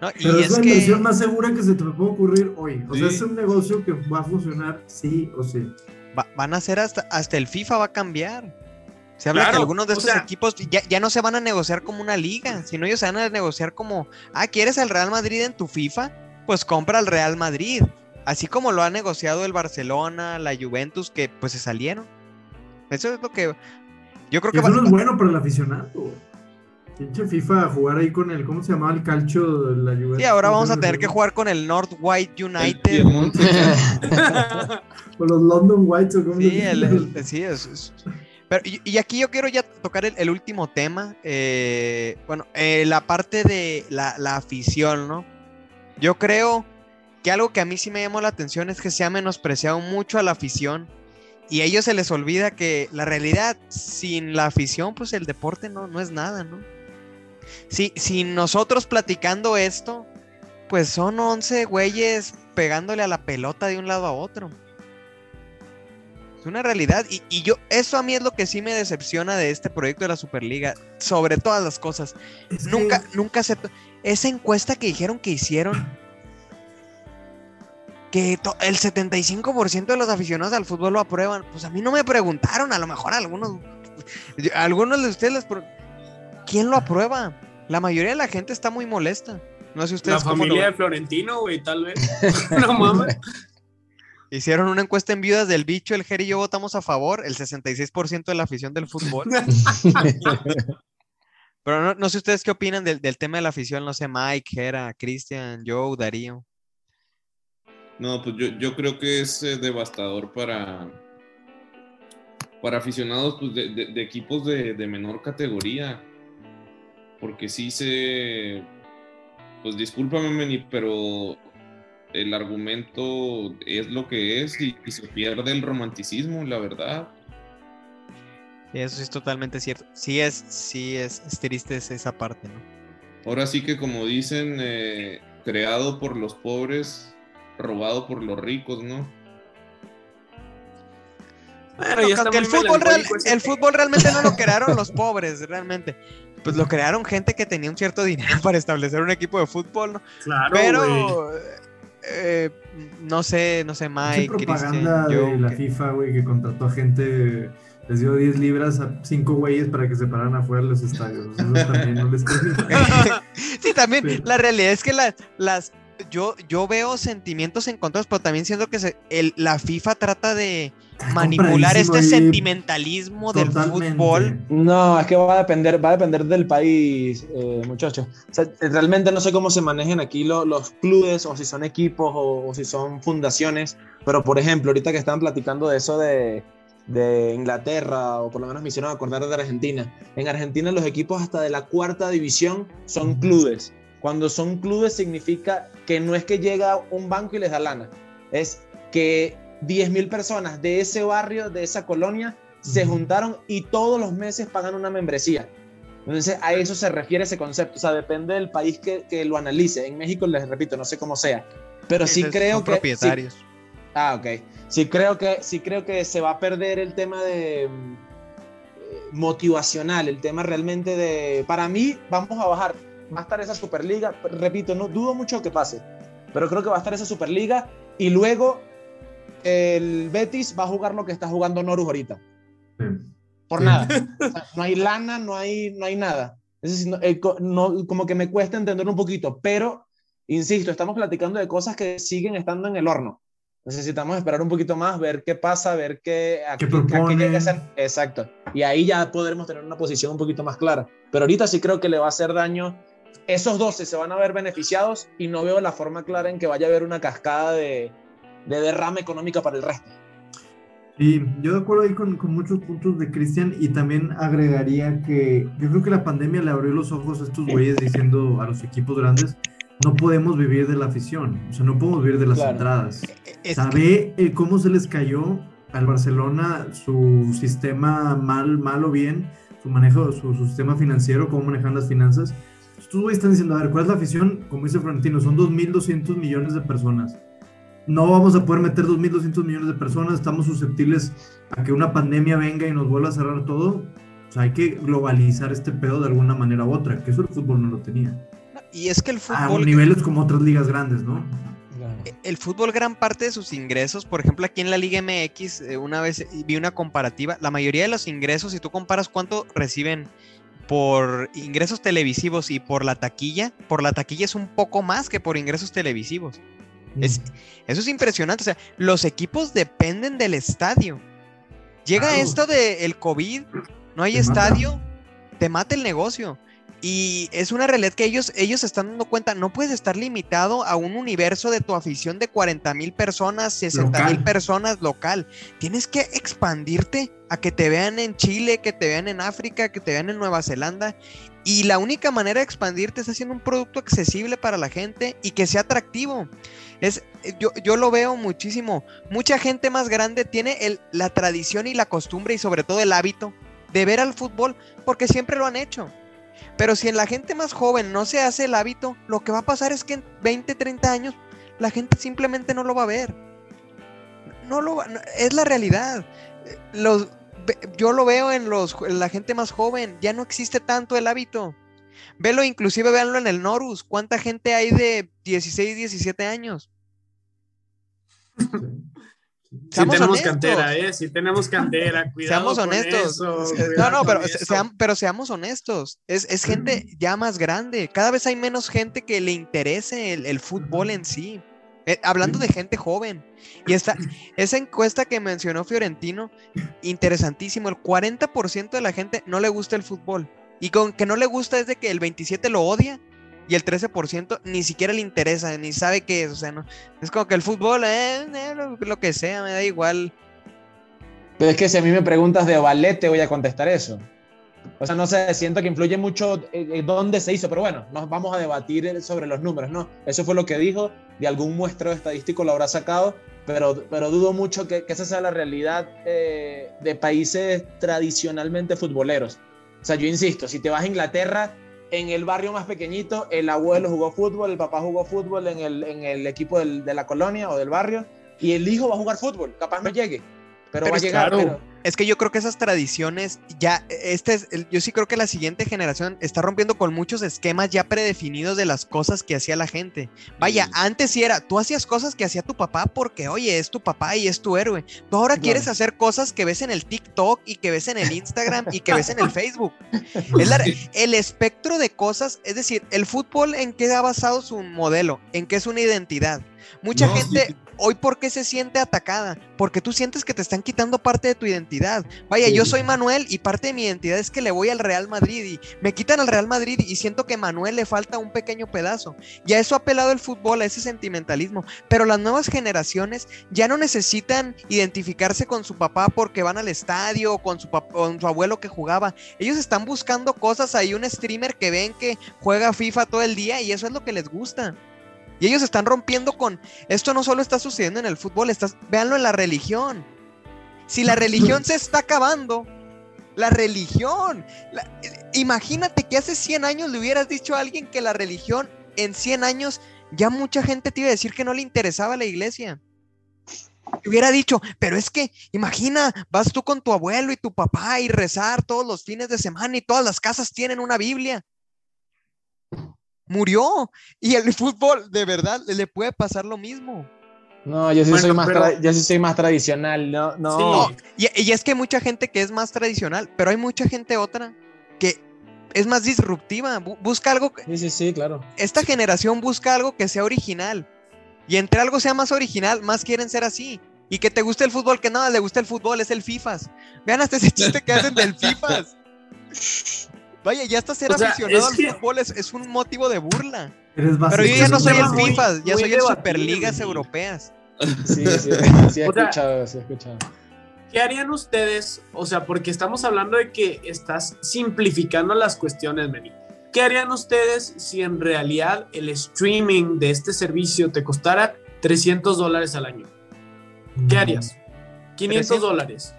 no, y Pero es, es la que inversión más segura que se te puede ocurrir hoy. O sea, es un negocio que va a funcionar sí o sí. va- van a ser hasta, hasta el FIFA va a cambiar. Se habla Claro, que algunos de estos sea- equipos ya, ya no se van a negociar como una liga, sino ellos se van a negociar como, ah, ¿quieres al Real Madrid en tu FIFA? Pues compra al Real Madrid. Así como lo ha negociado el Barcelona, la Juventus, que pues se salieron. Eso es lo que yo creo que eso va- no es bueno para el aficionado. Pinche FIFA jugar ahí con el, ¿cómo se llamaba el calcio de la Juventus? Sí, ahora ¿Cómo vamos a tener que jugar con el North White United. Con los London Whites o cómo Sí, se el- sí, es, es- Pero, y, y aquí yo quiero ya tocar el, el último tema. eh, bueno, eh, la parte de la, la afición, ¿no? Yo creo que algo que a mí sí me llamó la atención es que se ha menospreciado mucho a la afición y a ellos se les olvida que la realidad, sin la afición, pues el deporte no, no es nada, ¿no? Si, si nosotros platicando esto, pues son 11 güeyes pegándole a la pelota de un lado a otro. Es una realidad. Y, y, yo, eso a mí es lo que sí me decepciona de este proyecto de la Superliga. Sobre todas las cosas. Es nunca, que- nunca se. Esa encuesta que dijeron que hicieron. Que el 75% de los aficionados al fútbol lo aprueban. Pues a mí no me preguntaron. A lo mejor algunos. Algunos de ustedes les. ¿Quién lo aprueba? La mayoría de la gente está muy molesta. No sé La ustedes cómo lo familia de Florentino, güey, tal vez. no mames. Hicieron una encuesta en viudas del bicho, el Jerry y yo votamos a favor, el 66% de la afición del fútbol. Pero no, no sé ustedes qué opinan del, del tema de la afición, no sé, Mike, Jera, Cristian, Joe, Darío. No, pues yo, yo creo que es eh, devastador para, para aficionados pues, de, de- de equipos de, de menor categoría. Porque sí se. Pues discúlpame, Meni, pero el argumento es lo que es y, y se pierde el romanticismo, la verdad. Eso sí es totalmente cierto. Sí es, sí es, es triste es esa parte, ¿no? Ahora sí que como dicen, eh, creado por los pobres, robado por los ricos, ¿no? Bueno, que el fútbol, real- el fútbol realmente no lo crearon los pobres, realmente. Pues lo crearon gente que tenía un cierto dinero para establecer un equipo de fútbol, ¿no? Claro. Pero eh, no sé, no sé, Mike, propaganda de la que- FIFA, güey, que contrató a gente, les dio 10 libras a 5 güeyes para que se pararan afuera de los estadios. O sea, Eso también no les sí, también, Sí. la realidad es que las yo, yo veo sentimientos encontrados, pero también siento que se- el- la FIFA trata de manipular este sentimentalismo del fútbol. No, es que va a depender, va a depender del país, eh, muchachos. O sea, realmente no sé cómo se manejan aquí lo- los clubes o si son equipos o, o si son fundaciones, pero por ejemplo, ahorita que estaban platicando de eso de, de Inglaterra o por lo menos me hicieron acordar de Argentina. En Argentina los equipos hasta de la cuarta división son clubes. Cuando son clubes significa que no es que llega un banco y les da lana, es que 10.000 personas de ese barrio, de esa colonia, se juntaron y todos los meses pagan una membresía. Entonces a eso se refiere ese concepto. O sea, depende del país que, que lo analice. En México, les repito, no sé cómo sea. Pero sí, creo son que... sí- propietarios. ah, ok. Sí creo, que, sí creo que se va a perder el tema de mm, eh, motivacional, el tema realmente de... Para mí, vamos a bajar. Va a estar esa Superliga. Repito, no dudo mucho que pase. Pero creo que va a estar esa Superliga y luego el Betis va a jugar lo que está jugando Norus ahorita. Sí. Por Sí. nada. O sea, no hay lana, no hay, no hay nada. Es decir, no- eh, no- como que me cuesta entender un poquito, pero, insisto, estamos platicando de cosas que siguen estando en el horno. Necesitamos esperar un poquito más, ver qué pasa, ver qué, a ¿Qué a Exacto. Y ahí ya podremos tener una posición un poquito más clara. Pero ahorita sí creo que le va a hacer daño. Esos 12 se van a ver beneficiados y no veo la forma clara en que vaya a haber una cascada de, de derrama económica para el resto. Sí, yo de acuerdo ahí con, con muchos puntos de Cristian y también agregaría que yo creo que la pandemia le abrió los ojos a estos güeyes diciendo a los equipos grandes, no podemos vivir de la afición, o sea, no podemos vivir de las Claro. entradas. Es- ¿Sabe eh, cómo se les cayó al Barcelona su sistema mal, mal o bien, su manejo, su, su sistema financiero, cómo manejan las finanzas? Estos güeyes están diciendo, a ver, ¿cuál es la afición? Como dice Florentino, son 2.200 millones de personas. No vamos a poder meter 2.200 millones de personas, estamos susceptibles a que una pandemia venga y nos vuelva a cerrar todo. O sea, hay que globalizar este pedo de alguna manera u otra, que eso el fútbol no lo tenía. y es que el A fútbol, niveles como otras ligas grandes, ¿no? el fútbol gran parte de sus ingresos, por ejemplo aquí en la Liga MX, eh, una vez vi una comparativa, la mayoría de los ingresos, si tú comparas cuánto reciben por ingresos televisivos y por la taquilla, por la taquilla es un poco más que por ingresos televisivos. Es- eso es impresionante, o sea, los equipos dependen del estadio. Llega esto del el COVID, no hay Te mata. estadio, te mata el negocio. Y es una realidad que ellos, ellos están dando cuenta, no puedes estar limitado a un universo de tu afición de 40 mil personas, 60 mil personas local. Tienes que expandirte a que te vean en Chile, que te vean en África, que te vean en Nueva Zelanda. Y la única manera de expandirte es haciendo un producto accesible para la gente y que sea atractivo. Es, yo, yo lo veo muchísimo. Mucha gente más grande tiene el, la tradición y la costumbre y sobre todo el hábito de ver al fútbol porque siempre lo han hecho. Pero si en la gente más joven no se hace el hábito, lo que va a pasar es que en 20, 30 años la gente simplemente no lo va a ver. No lo va, es la realidad. Los, yo lo veo en, los, en la gente más joven, ya no existe tanto el hábito. Velo, inclusive véanlo en el Norus. ¿Cuánta gente hay de 16, 17 años? Si tenemos cantera, ¿eh? Si tenemos cantera, cuidado. Seamos honestos. no, no, pero, pero seamos honestos. Es, es, gente ya más grande. Cada vez hay menos gente que le interese el, el fútbol en sí. Eh, hablando de gente joven. Y esta, esa encuesta que mencionó Fiorentino, interesantísimo. El 40% de la gente no le gusta el fútbol. Y con que no le gusta es de que el 27% lo odia y el 13% ni siquiera le interesa, ni sabe qué es. O sea, no. Es como que el fútbol, eh, eh lo, que sea, me da igual. Pero es que si a mí me preguntas de ballet, te voy a contestar eso. O sea, no sé, siento que influye mucho en dónde se hizo, pero bueno, nos vamos a debatir sobre los números, ¿no? Eso fue lo que dijo, de algún muestreo estadístico lo habrá sacado, pero, pero dudo mucho que, esa sea la realidad eh, de países tradicionalmente futboleros. O sea, yo insisto, si te vas a Inglaterra, en el barrio más pequeñito, el abuelo jugó fútbol, el papá jugó fútbol en el, en el equipo de la colonia o del barrio, y el hijo va a jugar fútbol, capaz no llegue, pero, va a llegar. Pero, es que yo creo que esas tradiciones ya, este es, yo sí creo que la siguiente generación está rompiendo con muchos esquemas ya predefinidos de las cosas que hacía la gente. Vaya, antes sí era, tú hacías cosas que hacía tu papá porque, oye, es tu papá y es tu héroe. Tú ahora quieres hacer cosas que ves en el TikTok y que ves en el Instagram y que ves en el Facebook. Es el espectro de cosas, es decir, el fútbol en qué ha basado su modelo, en qué es una identidad. Mucha gente, hoy por qué se siente atacada, porque tú sientes que te están quitando parte de tu identidad. Vaya, yo soy Manuel y parte de mi identidad es que le voy al Real Madrid y me quitan al Real Madrid y siento que a Manuel le falta un pequeño pedazo. Y a eso ha apelado el fútbol, a ese sentimentalismo. Pero las nuevas generaciones ya no necesitan identificarse con su papá porque van al estadio o con su, con su abuelo que jugaba. Ellos están buscando cosas, hay un streamer que ven que juega FIFA todo el día y eso es lo que les gusta. Y ellos están rompiendo con, esto no solo está sucediendo en el fútbol, estás, véanlo en la religión. Si la religión se está acabando, la religión, imagínate que hace 100 años le hubieras dicho a alguien que la religión en 100 años ya mucha gente te iba a decir que no le interesaba la iglesia. Te hubiera dicho, pero es que imagina, vas tú con tu abuelo y tu papá y rezar todos los fines de semana y todas las casas tienen una Biblia murió. Y el fútbol, de verdad, le puede pasar lo mismo. No, yo sí, soy, más yo sí soy más tradicional, no, no. Y, y, es que hay mucha gente que es más tradicional, pero hay mucha gente otra que es más disruptiva, busca algo Sí, sí, sí, claro. Esta generación busca algo que sea original. Y entre algo sea más original, más quieren ser así. Y que te guste el fútbol, que nada le gusta el fútbol, es el FIFAs. Vean hasta ese chiste que hacen del FIFAs. Vaya, ya hasta ser aficionado al fútbol es, un motivo de burla. Pero yo ya no soy el FIFA, ya soy el Superligas Europeas. Sí, sí, sí, he escuchado, sí he escuchado. ¿Qué harían ustedes? O sea, porque estamos hablando de que estás simplificando las cuestiones, Meni. ¿Qué harían ustedes si en realidad el streaming de este servicio te costara 300 dólares al año? ¿Qué harías? 500 dólares.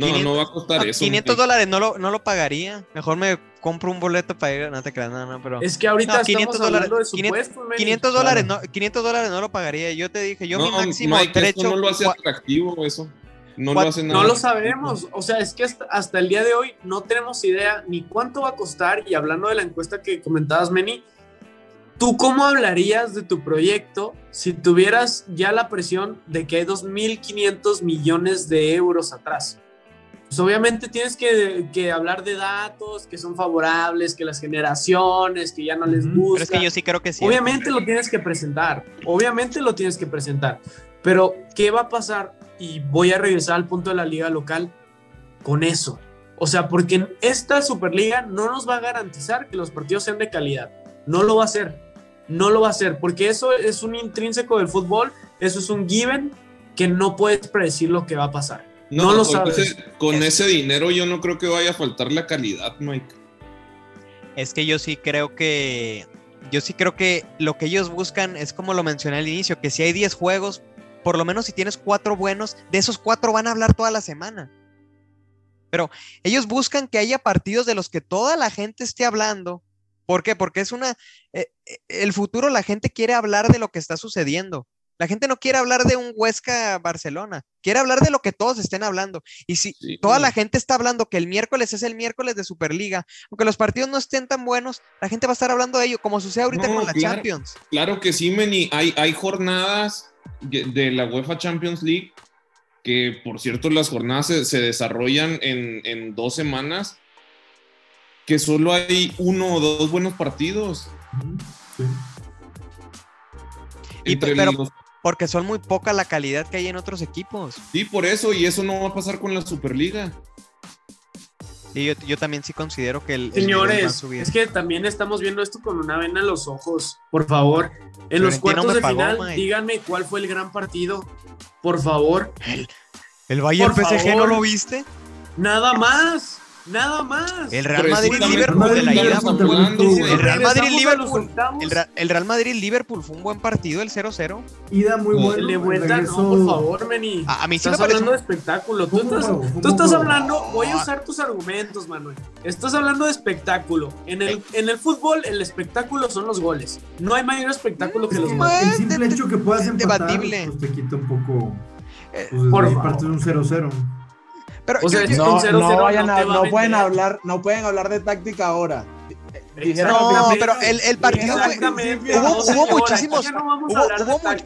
No, no va a costar eso. 500 dólares no lo, no lo pagaría. Mejor me compro un boleto para ir. No te creas, no, no, pero. Es que ahorita 500 dólares, de 500, dólares, no, 500 dólares no lo pagaría. Yo te dije, yo mi máximo no, derecho. no lo hace atractivo eso. No lo hace nada. No lo sabemos. O sea, es que hasta, hasta, el día de hoy no tenemos idea ni cuánto va a costar. Y hablando de la encuesta que comentabas, Meni, ¿tú cómo hablarías de tu proyecto si tuvieras ya la presión de que hay 2.500 millones de euros atrás? Pues obviamente tienes que, hablar de datos que son favorables, que las generaciones, que ya no les gusta. Pero es que yo sí creo que sí. Obviamente lo tienes que presentar, obviamente lo tienes que presentar. Pero, ¿qué va a pasar? Y voy a regresar al punto de la liga local con eso. O sea, porque esta Superliga no nos va a garantizar que los partidos sean de calidad. No lo va a hacer. No lo va a hacer, porque eso es un intrínseco del fútbol, eso es un given que no puedes predecir lo que va a pasar. No, lo sabes. con ese dinero yo no creo que vaya a faltar la calidad, Mike. Es que yo sí creo que yo sí creo que lo que ellos buscan es como lo mencioné al inicio, que si hay 10 juegos, por lo menos si tienes cuatro buenos, de esos cuatro van a hablar toda la semana. Pero ellos buscan que haya partidos de los que toda la gente esté hablando. ¿Por qué? Porque es una... Eh, eh, el futuro la gente quiere hablar de lo que está sucediendo. La gente no quiere hablar de un Huesca Barcelona, quiere hablar de lo que todos estén hablando. Y si toda la gente está hablando que el miércoles es el miércoles de Superliga, aunque los partidos no estén tan buenos, la gente va a estar hablando de ello, como sucede ahorita con la Champions. Claro que sí, Meni. Hay, hay jornadas de la UEFA Champions League que, por cierto, las jornadas se, desarrollan en, dos semanas, que solo hay uno o dos buenos partidos. Sí. Y, pero, porque son muy poca la calidad que hay en otros equipos. Sí, por eso, y eso no va a pasar con la Superliga. Y yo, también sí considero que el. Señores, es que también estamos viendo esto con una vena en los ojos. Por favor, en los cuartos de final, díganme cuál fue el gran partido. Por favor. El, el Bayern PSG, ¿no lo viste? Nada más. Nada más. El Real Madrid Liverpool de la ida. El Real Madrid Liverpool. El, Real Madrid Liverpool fue un buen partido, el 0-0. Ida muy bueno. Le vuelta, no, por favor, Meni. A, mí sí estás hablando de espectáculo. Tú estás, tú estás hablando, voy a usar tus argumentos, Manuel. Estás hablando de espectáculo. En el, en el fútbol, el espectáculo son los goles. No hay mayor espectáculo que los goles. El simple hecho que puedas empatar, pues te quita un poco. Eh, pues, por parte de un 0-0 no, pueden hablar, no pueden hablar de táctica ahora. no, pero el, el partido hubo, hubo muchísimos. No a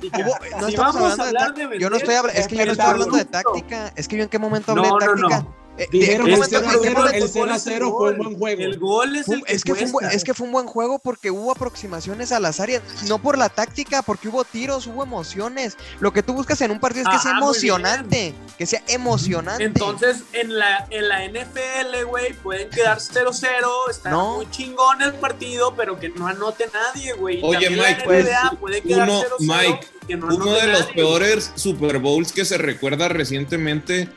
no. Yo no estoy hablando, es que yo no estoy hablando de táctica. Es que yo en qué momento hablé de táctica. Eh, Dijeron que el 0-0 fue un buen juego. El gol es el que, es, que fue un buen, es que fue un buen juego porque hubo aproximaciones a las áreas, no por la táctica, porque hubo tiros, hubo emociones. Lo que tú buscas en un partido es que sea emocionante, que sea emocionante. Entonces, en la, en la NFL, güey, pueden quedar 0-0, está muy chingón el partido, pero que no anote nadie, güey. Oye, Mike, pues, uno, Mike, uno de los peores Super Bowls que se recuerda recientemente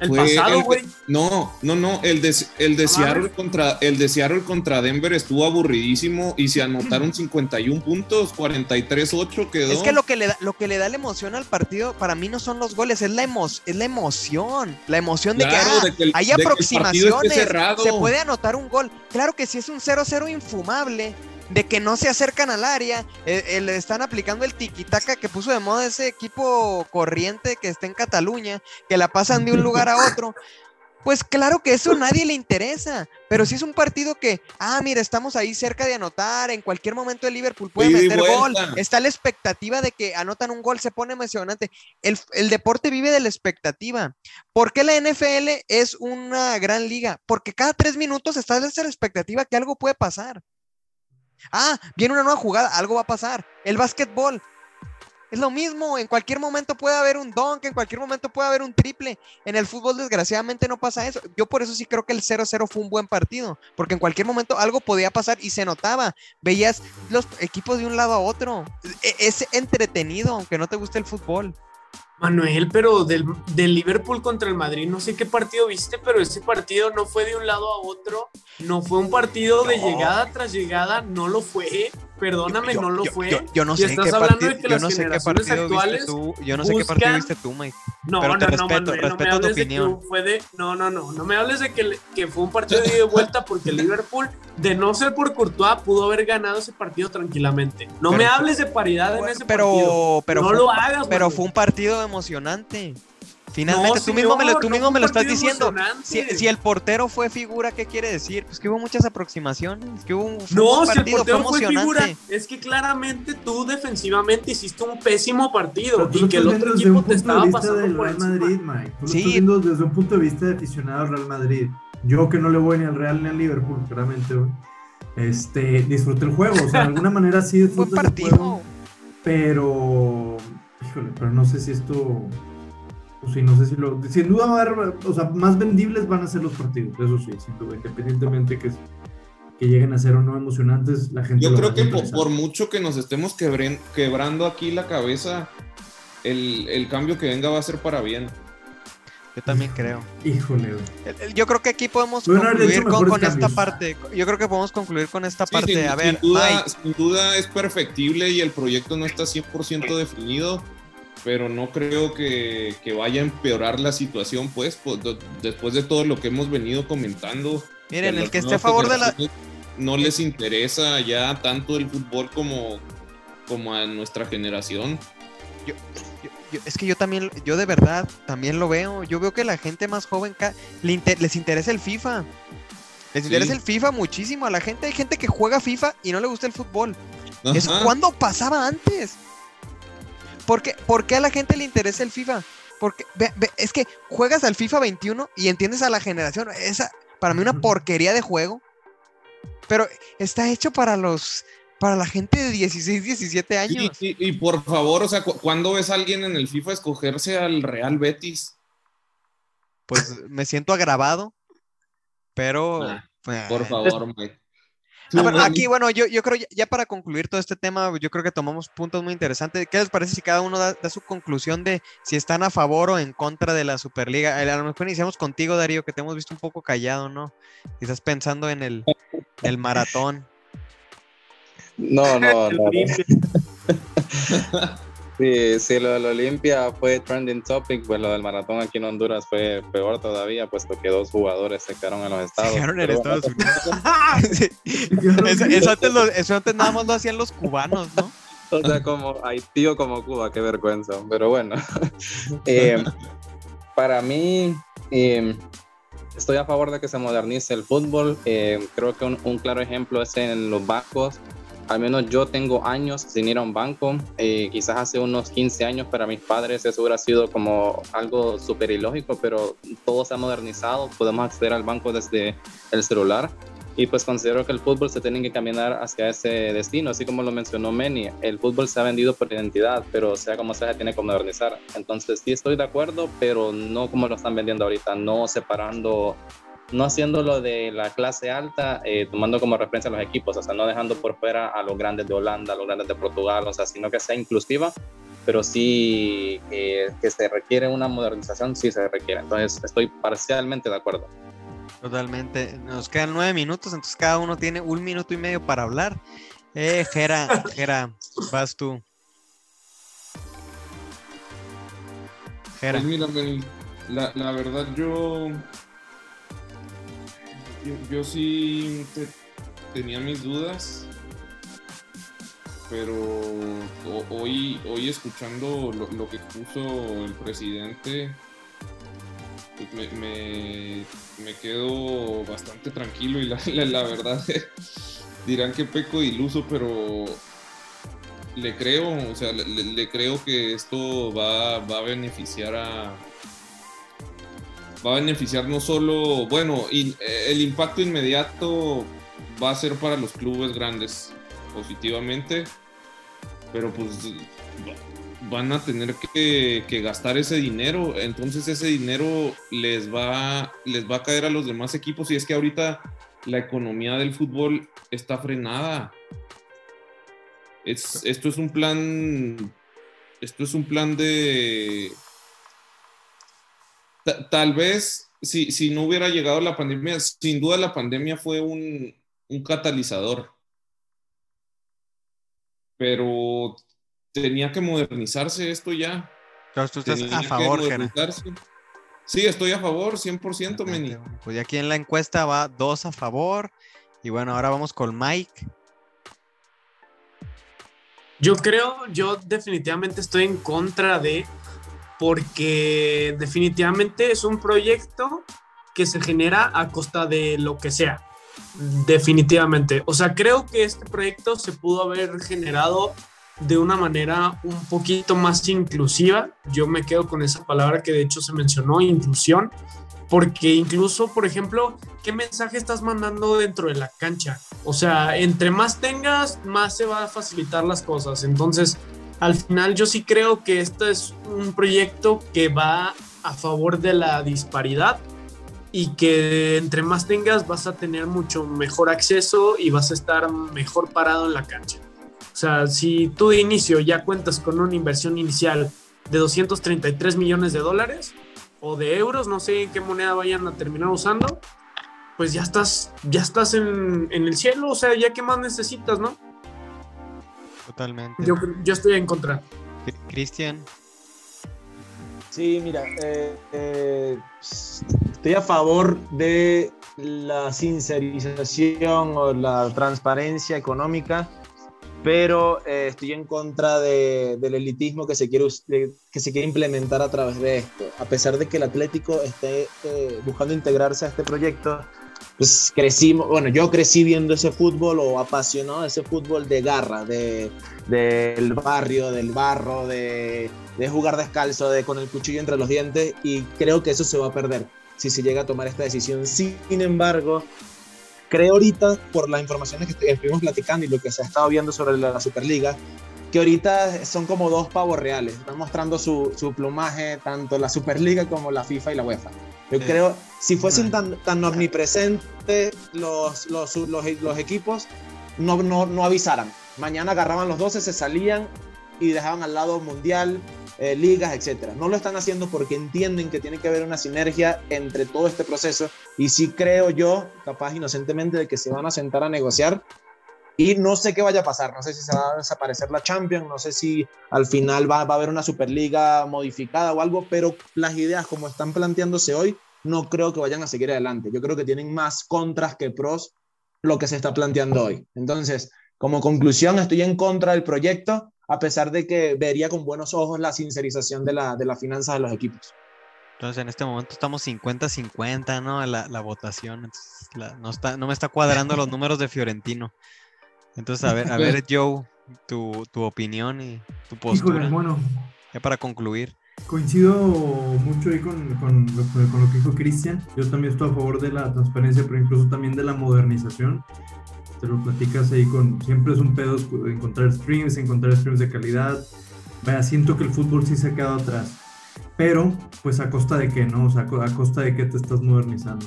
el pasado, güey. No, no, no. El de, el, de Seattle contra, el de Seattle contra Denver estuvo aburridísimo y se anotaron 51 puntos, 43-8 quedó. Es que lo que, le da, lo que le da la emoción al partido para mí no son los goles, es la, es la emoción. La emoción de que, ah, hay aproximaciones. Se puede anotar un gol. Claro que si es un 0-0 infumable, de que no se acercan al área, eh, le están aplicando el tiquitaca que puso de moda ese equipo corriente que está en Cataluña, que la pasan de un lugar a otro. Pues claro que eso a nadie le interesa, pero si es un partido que, ah, mira, estamos ahí cerca de anotar, en cualquier momento el Liverpool puede meter gol, está la expectativa de que anotan un gol, se pone emocionante. El, el deporte vive de la expectativa. ¿Por qué la NFL es una gran liga? Porque cada tres minutos está esa expectativa que algo puede pasar. Ah, viene una nueva jugada, algo va a pasar. El básquetbol. Es lo mismo, en cualquier momento puede haber un dunk, en cualquier momento puede haber un triple. En el fútbol desgraciadamente no pasa eso. Yo por eso sí creo que el 0-0 fue un buen partido, porque en cualquier momento algo podía pasar y se notaba. Veías los equipos de un lado a otro. E-, es entretenido, aunque no te guste el fútbol. Manuel, pero del, del, Liverpool contra el Madrid, no sé qué partido viste, pero ese partido no fue de un lado a otro, no fue un partido de llegada tras llegada, no lo fue. Perdóname, no lo fue. Yo, no sé qué partido, yo no sé qué partido viste tú, yo no sé qué partido viste tú, Mike. No, pero te no, respeto, no, respeto no tu opinión. Fue de, no, no, no, no me hables de que, que fue un partido de vuelta porque Liverpool, de no ser por Courtois, pudo haber ganado ese partido tranquilamente. No me hables de paridad en ese pero, partido. Pero, no lo hagas. Pero fue un partido emocionante. Finalmente, tú mismo me lo, tú mismo me lo estás diciendo. Si, el portero fue figura, ¿qué quiere decir? Pues que hubo muchas aproximaciones, que hubo un, no, si el portero fue, figura, es que claramente tú defensivamente hiciste un pésimo partido y que el otro equipo te estaba pasando del Real Madrid, Mike. Tú sí. estás viendo desde un punto de vista de aficionado al Real Madrid. Yo que no le voy ni al Real ni al Liverpool, claramente, este, disfruté el juego, o sea, de alguna manera sí disfruté el juego, pero, híjole, pero no sé si esto sí, no sé si lo. Sin duda va a haber, o sea, más vendibles van a ser los partidos, eso sí, sin duda, independientemente que, que lleguen a ser o no emocionantes, la gente. Yo lo creo va a que por, mucho que nos estemos quebren- quebrando aquí la cabeza, el, el cambio que venga va a ser para bien. Yo también creo. Híjole, Yo creo que aquí podemos haber concluir con, esta parte. Yo creo que podemos concluir con esta Sí, parte. sin, a ver, sin duda, Mike, sin duda es perfectible y el proyecto no está 100% definido, pero no creo que, que vaya a empeorar la situación, pues, pues, después de todo lo que hemos venido comentando. miren, el que esté a favor de la, No les interesa ya tanto el fútbol como, como a nuestra generación. yo- yo- es que yo también, yo de verdad también lo veo. Yo veo que la gente más joven ca- le inter- les interesa el FIFA. Les Sí. interesa el FIFA muchísimo. A la gente hay gente que juega FIFA y no le gusta el fútbol. ¿Eso Ajá. cuándo pasaba antes? ¿Por qué, por qué a la gente le interesa el FIFA? Porque ve- ve, es que juegas al FIFA 21 y entiendes a la generación. Esa, para mí, una porquería de juego. Pero está hecho para los. Para la gente de 16, 17 Sí, años. y, y por favor, o sea, cu- ¿cuándo ves a alguien en el FIFA escogerse al Real Betis? Pues me siento agravado. Pero. Pues, Por favor, Mike. Ah, bueno, aquí, bueno, yo, yo creo ya, ya para concluir todo este tema, yo creo que tomamos puntos muy interesantes. ¿Qué les parece si cada uno da, da su conclusión de si están a favor o en contra de la Superliga? A lo mejor iniciamos contigo, Darío, que te hemos visto un poco callado, ¿no? Y estás pensando en el, el maratón. No, no, no. Sí, sí, lo de la Olimpia fue trending topic, pues lo del maratón aquí en Honduras fue peor todavía, puesto que dos jugadores se quedaron en los estados. Quedaron en Pero bueno, Estados Unidos. Sí. Eso, eso antes lo- eso antes nada más lo hacían los cubanos, ¿no? O sea, como Haití o como Cuba, qué vergüenza. Pero bueno, Eh, para mí, eh, estoy a favor de que se modernice el fútbol. Eh, creo que un, un claro ejemplo es en los bancos. Al menos yo tengo años sin ir a un banco. Eh, quizás hace unos 15 años para mis padres eso hubiera sido como algo súper ilógico, pero todo se ha modernizado. Podemos acceder al banco desde el celular. Y pues considero que el fútbol se tiene que caminar hacia ese destino, así como lo mencionó Meni. El fútbol se ha vendido por identidad, pero sea como sea, tiene que modernizar. Entonces sí estoy de acuerdo, pero no como lo están vendiendo ahorita, no separando, no haciéndolo de la clase alta, eh, tomando como referencia a los equipos, o sea, no dejando por fuera a los grandes de Holanda, a los grandes de Portugal, o sea, sino que sea inclusiva, pero sí eh, que se requiere una modernización, sí se requiere. Entonces estoy parcialmente de acuerdo. Totalmente. Nos quedan nueve minutos, entonces cada uno tiene un minuto y medio para hablar. Eh, Jera, Jera, vas tú. Jera. Pues mira, la, la verdad yo, yo, sí te- tenía mis dudas, pero ho- hoy, hoy escuchando lo, que expuso el presidente, pues me, me- me quedo bastante tranquilo y la, la- verdad dirán que peco iluso, pero le creo, o sea, le creo que esto va, va a beneficiar a. Va a beneficiar no solo. Bueno, eh, el impacto inmediato va a ser para los clubes grandes positivamente, pero pues va- van a tener que, que gastar ese dinero, entonces ese dinero les va, les va a caer a los demás equipos y es que ahorita la economía del fútbol está frenada. Es, esto es un plan. Esto es un plan de. Ta- tal vez, si, si no hubiera llegado la pandemia, sin duda la pandemia fue un, un catalizador. Pero tenía que modernizarse esto ya. Entonces tú estás Tenía a favor, Jera. Sí, estoy a favor, 100%, Meni. Pues ya aquí en la encuesta va dos a favor. Y bueno, ahora vamos con Mike. Yo creo, yo definitivamente estoy en contra de, porque definitivamente es un proyecto que se genera a costa de lo que sea. Definitivamente. O sea, creo que este proyecto se pudo haber generado de una manera un poquito más inclusiva. Yo me quedo con esa palabra que de hecho se mencionó, inclusión, porque incluso, por ejemplo, ¿qué mensaje estás mandando dentro de la cancha? O sea, entre más tengas, más se va a facilitar las cosas. Entonces, al final yo sí creo que este es un proyecto que va a favor de la disparidad y que entre más tengas vas a tener mucho mejor acceso y vas a estar mejor parado en la cancha. O sea, si tú de inicio ya cuentas con una inversión inicial de 233 millones de dólares o de euros, no sé en qué moneda vayan a terminar usando, pues ya estás, ya estás en, en el cielo, o sea, ya qué más necesitas, ¿no? Totalmente. Yo, yo estoy en contra. Cristian. Sí, mira, eh, eh, estoy a favor de la sincerización o la transparencia económica, pero eh, estoy en contra de- del elitismo que se, quiere, que se quiere implementar a través de esto. A pesar de que el Atlético esté eh, buscando integrarse a este proyecto, pues crecimos, bueno, yo crecí viendo ese fútbol o apasionado ese fútbol de garra, de, del barrio, del barro, de, de jugar descalzo, de con el cuchillo entre los dientes, y creo que eso se va a perder si se llega a tomar esta decisión. Sin embargo, creo ahorita, por las informaciones que estu- estuvimos platicando y lo que se ha estado viendo sobre la Superliga, que ahorita son como dos pavos reales. Están mostrando su, su plumaje, tanto la Superliga como la FIFA y la UEFA. Yo creo, si fuesen tan, tan omnipresentes los, los, los, los equipos, no, no, no avisaran. Mañana agarraban los 12, se salían y dejaban al lado Mundial, eh, ligas, etcétera. No lo están haciendo porque entienden que tiene que haber una sinergia entre todo este proceso y sí creo yo, capaz inocentemente, de que se van a sentar a negociar y no sé qué vaya a pasar, no sé si se va a desaparecer la Champions, no sé si al final va, va a haber una Superliga modificada o algo, pero las ideas como están planteándose hoy, no creo que vayan a seguir adelante. Yo creo que tienen más contras que pros lo que se está planteando hoy. Entonces, como conclusión, estoy en contra del proyecto, a pesar de que vería con buenos ojos la sincerización de, la, de las finanzas de los equipos. Entonces en este momento estamos 50-50, ¿no? La, la votación. Entonces, la- no, está, no me está cuadrando los números de Fiorentino. Entonces, a ver, a ver, Joe, tu, tu opinión y tu postura. Híjole, bueno, Ya para concluir. Coincido mucho ahí con, con lo, que- con lo que dijo Cristian. Yo también estoy a favor de la transparencia, pero incluso también de la modernización. Te lo platicas ahí con. Siempre es un pedo encontrar streams, encontrar streams de calidad. Vaya, siento que el fútbol sí se ha quedado atrás. Pero, pues a costa de qué, ¿no? O sea, a costa de qué te estás modernizando.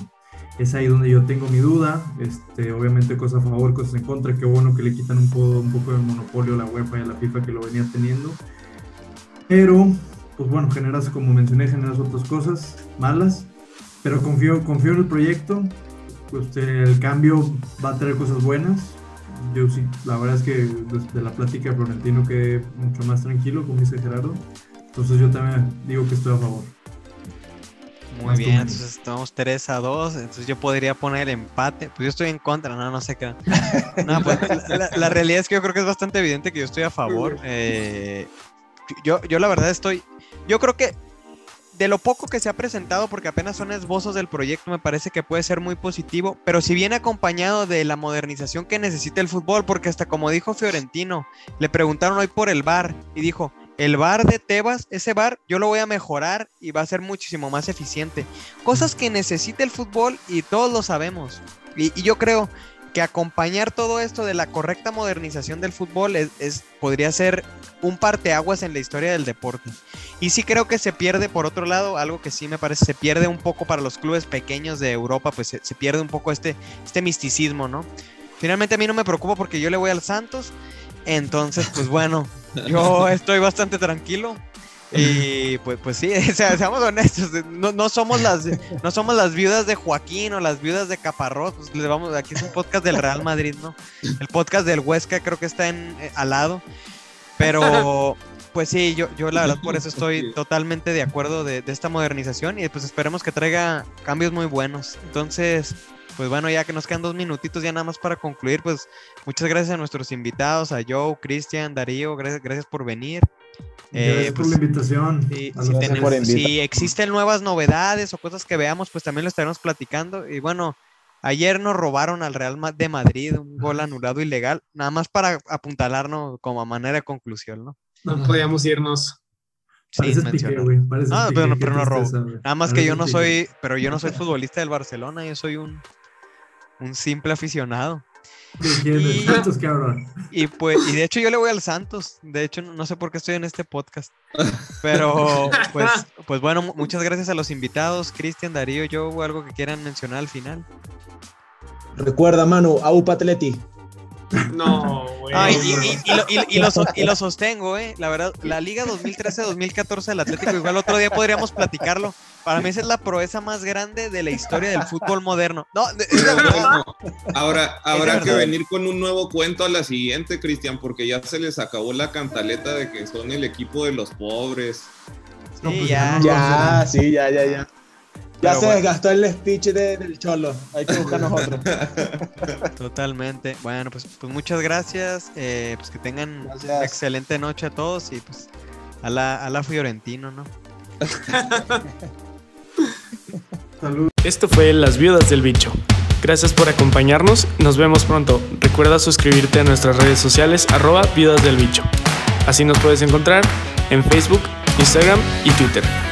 Es ahí donde yo tengo mi duda. Este, obviamente, cosas a favor, cosas en contra. Qué bueno que le quitan un poco, un poco de monopolio a la UEFA y a la FIFA que lo venía teniendo. Pero, pues bueno, generas, como mencioné, generas otras cosas malas. Pero confío, confío en el proyecto. Pues eh, el cambio va a traer cosas buenas. Yo sí, la verdad es que desde la plática de Florentino quedé mucho más tranquilo, como dice Gerardo. Entonces yo también digo que estoy a favor. Muy bien, tú, entonces estamos 3 a 2. Entonces yo podría poner el empate. Pues yo estoy en contra, no, no sé qué. No, pues, la, la- la realidad es que yo creo que es bastante evidente que yo estoy a favor. Eh, yo, yo la verdad estoy. Yo creo que de lo poco que se ha presentado, porque apenas son esbozos del proyecto, me parece que puede ser muy positivo, pero si viene acompañado de la modernización que necesita el fútbol, porque hasta como dijo Fiorentino, le preguntaron hoy por el bar y dijo, el bar de Tebas, ese bar yo lo voy a mejorar y va a ser muchísimo más eficiente. Cosas que necesita el fútbol y todos lo sabemos. Y, yo creo que acompañar todo esto de la correcta modernización del fútbol es- podría ser un parteaguas en la historia del deporte. Y sí creo que se pierde, por otro lado, algo que sí me parece, se pierde un poco para los clubes pequeños de Europa, pues se, se pierde un poco este, este misticismo, ¿no? Finalmente a mí no me preocupa porque yo le voy al Santos, entonces pues bueno, yo estoy bastante tranquilo. Y pues, pues sí, o sea, seamos honestos, no, no somos las no somos las viudas de Joaquín o las viudas de Caparrós, pues le vamos, aquí es un podcast del Real Madrid, ¿no? El podcast del Huesca creo que está en, eh, al lado, pero pues sí, yo, yo la verdad por eso estoy totalmente de acuerdo de, de esta modernización y pues esperemos que traiga cambios muy buenos. Entonces, pues bueno, ya que nos quedan dos minutitos ya nada más para concluir, pues muchas gracias a nuestros invitados, a Joe, Cristian, Darío, gracias, gracias por venir. Eh, Gracias por pues, la invitación. Sí, a si, tenemos- por si existen nuevas novedades o cosas que veamos, pues también lo estaremos platicando. Y bueno, ayer nos robaron al Real de Madrid un gol anulado ilegal, nada más para apuntalarnos como a manera de conclusión, ¿no? No podíamos irnos. Sí, pique, No, pero no- qué pero no robo. Nada más que yo no soy, pero yo no soy futbolista del Barcelona, yo soy un, un simple aficionado. Y, Santos, cabrón. Y pues, y de hecho yo le voy al Santos. De hecho, no sé por qué estoy en este podcast. Pero, pues, pues bueno, muchas gracias a los invitados, Cristian, Darío, yo, algo que quieran mencionar al final. Recuerda, Manu, AUPA Atleti. No, güey. y, lo, sostengo, ¿eh? La verdad, la Liga 2013-2014 del Atlético, igual otro día podríamos platicarlo. Para mí esa es la proeza más grande de la historia del fútbol moderno. No, ahora habrá que venir con un nuevo cuento a la siguiente, Cristian, porque ya se les acabó la cantaleta de que son el equipo de los pobres. Sí, pues ya. Ya, sí, ya, ya, ya. Ya se desgastó el speech del Cholo. Hay que buscarnos otro. Totalmente. Bueno, pues, pues muchas gracias. Eh, pues que tengan una excelente noche a todos y pues a la, a la Fiorentino, ¿no? Salud. Esto fue Las Viudas del Bicho. Gracias por acompañarnos. Nos vemos pronto. Recuerda suscribirte a nuestras redes sociales arroba Viudas del Bicho. Así nos puedes encontrar en Facebook, Instagram y Twitter.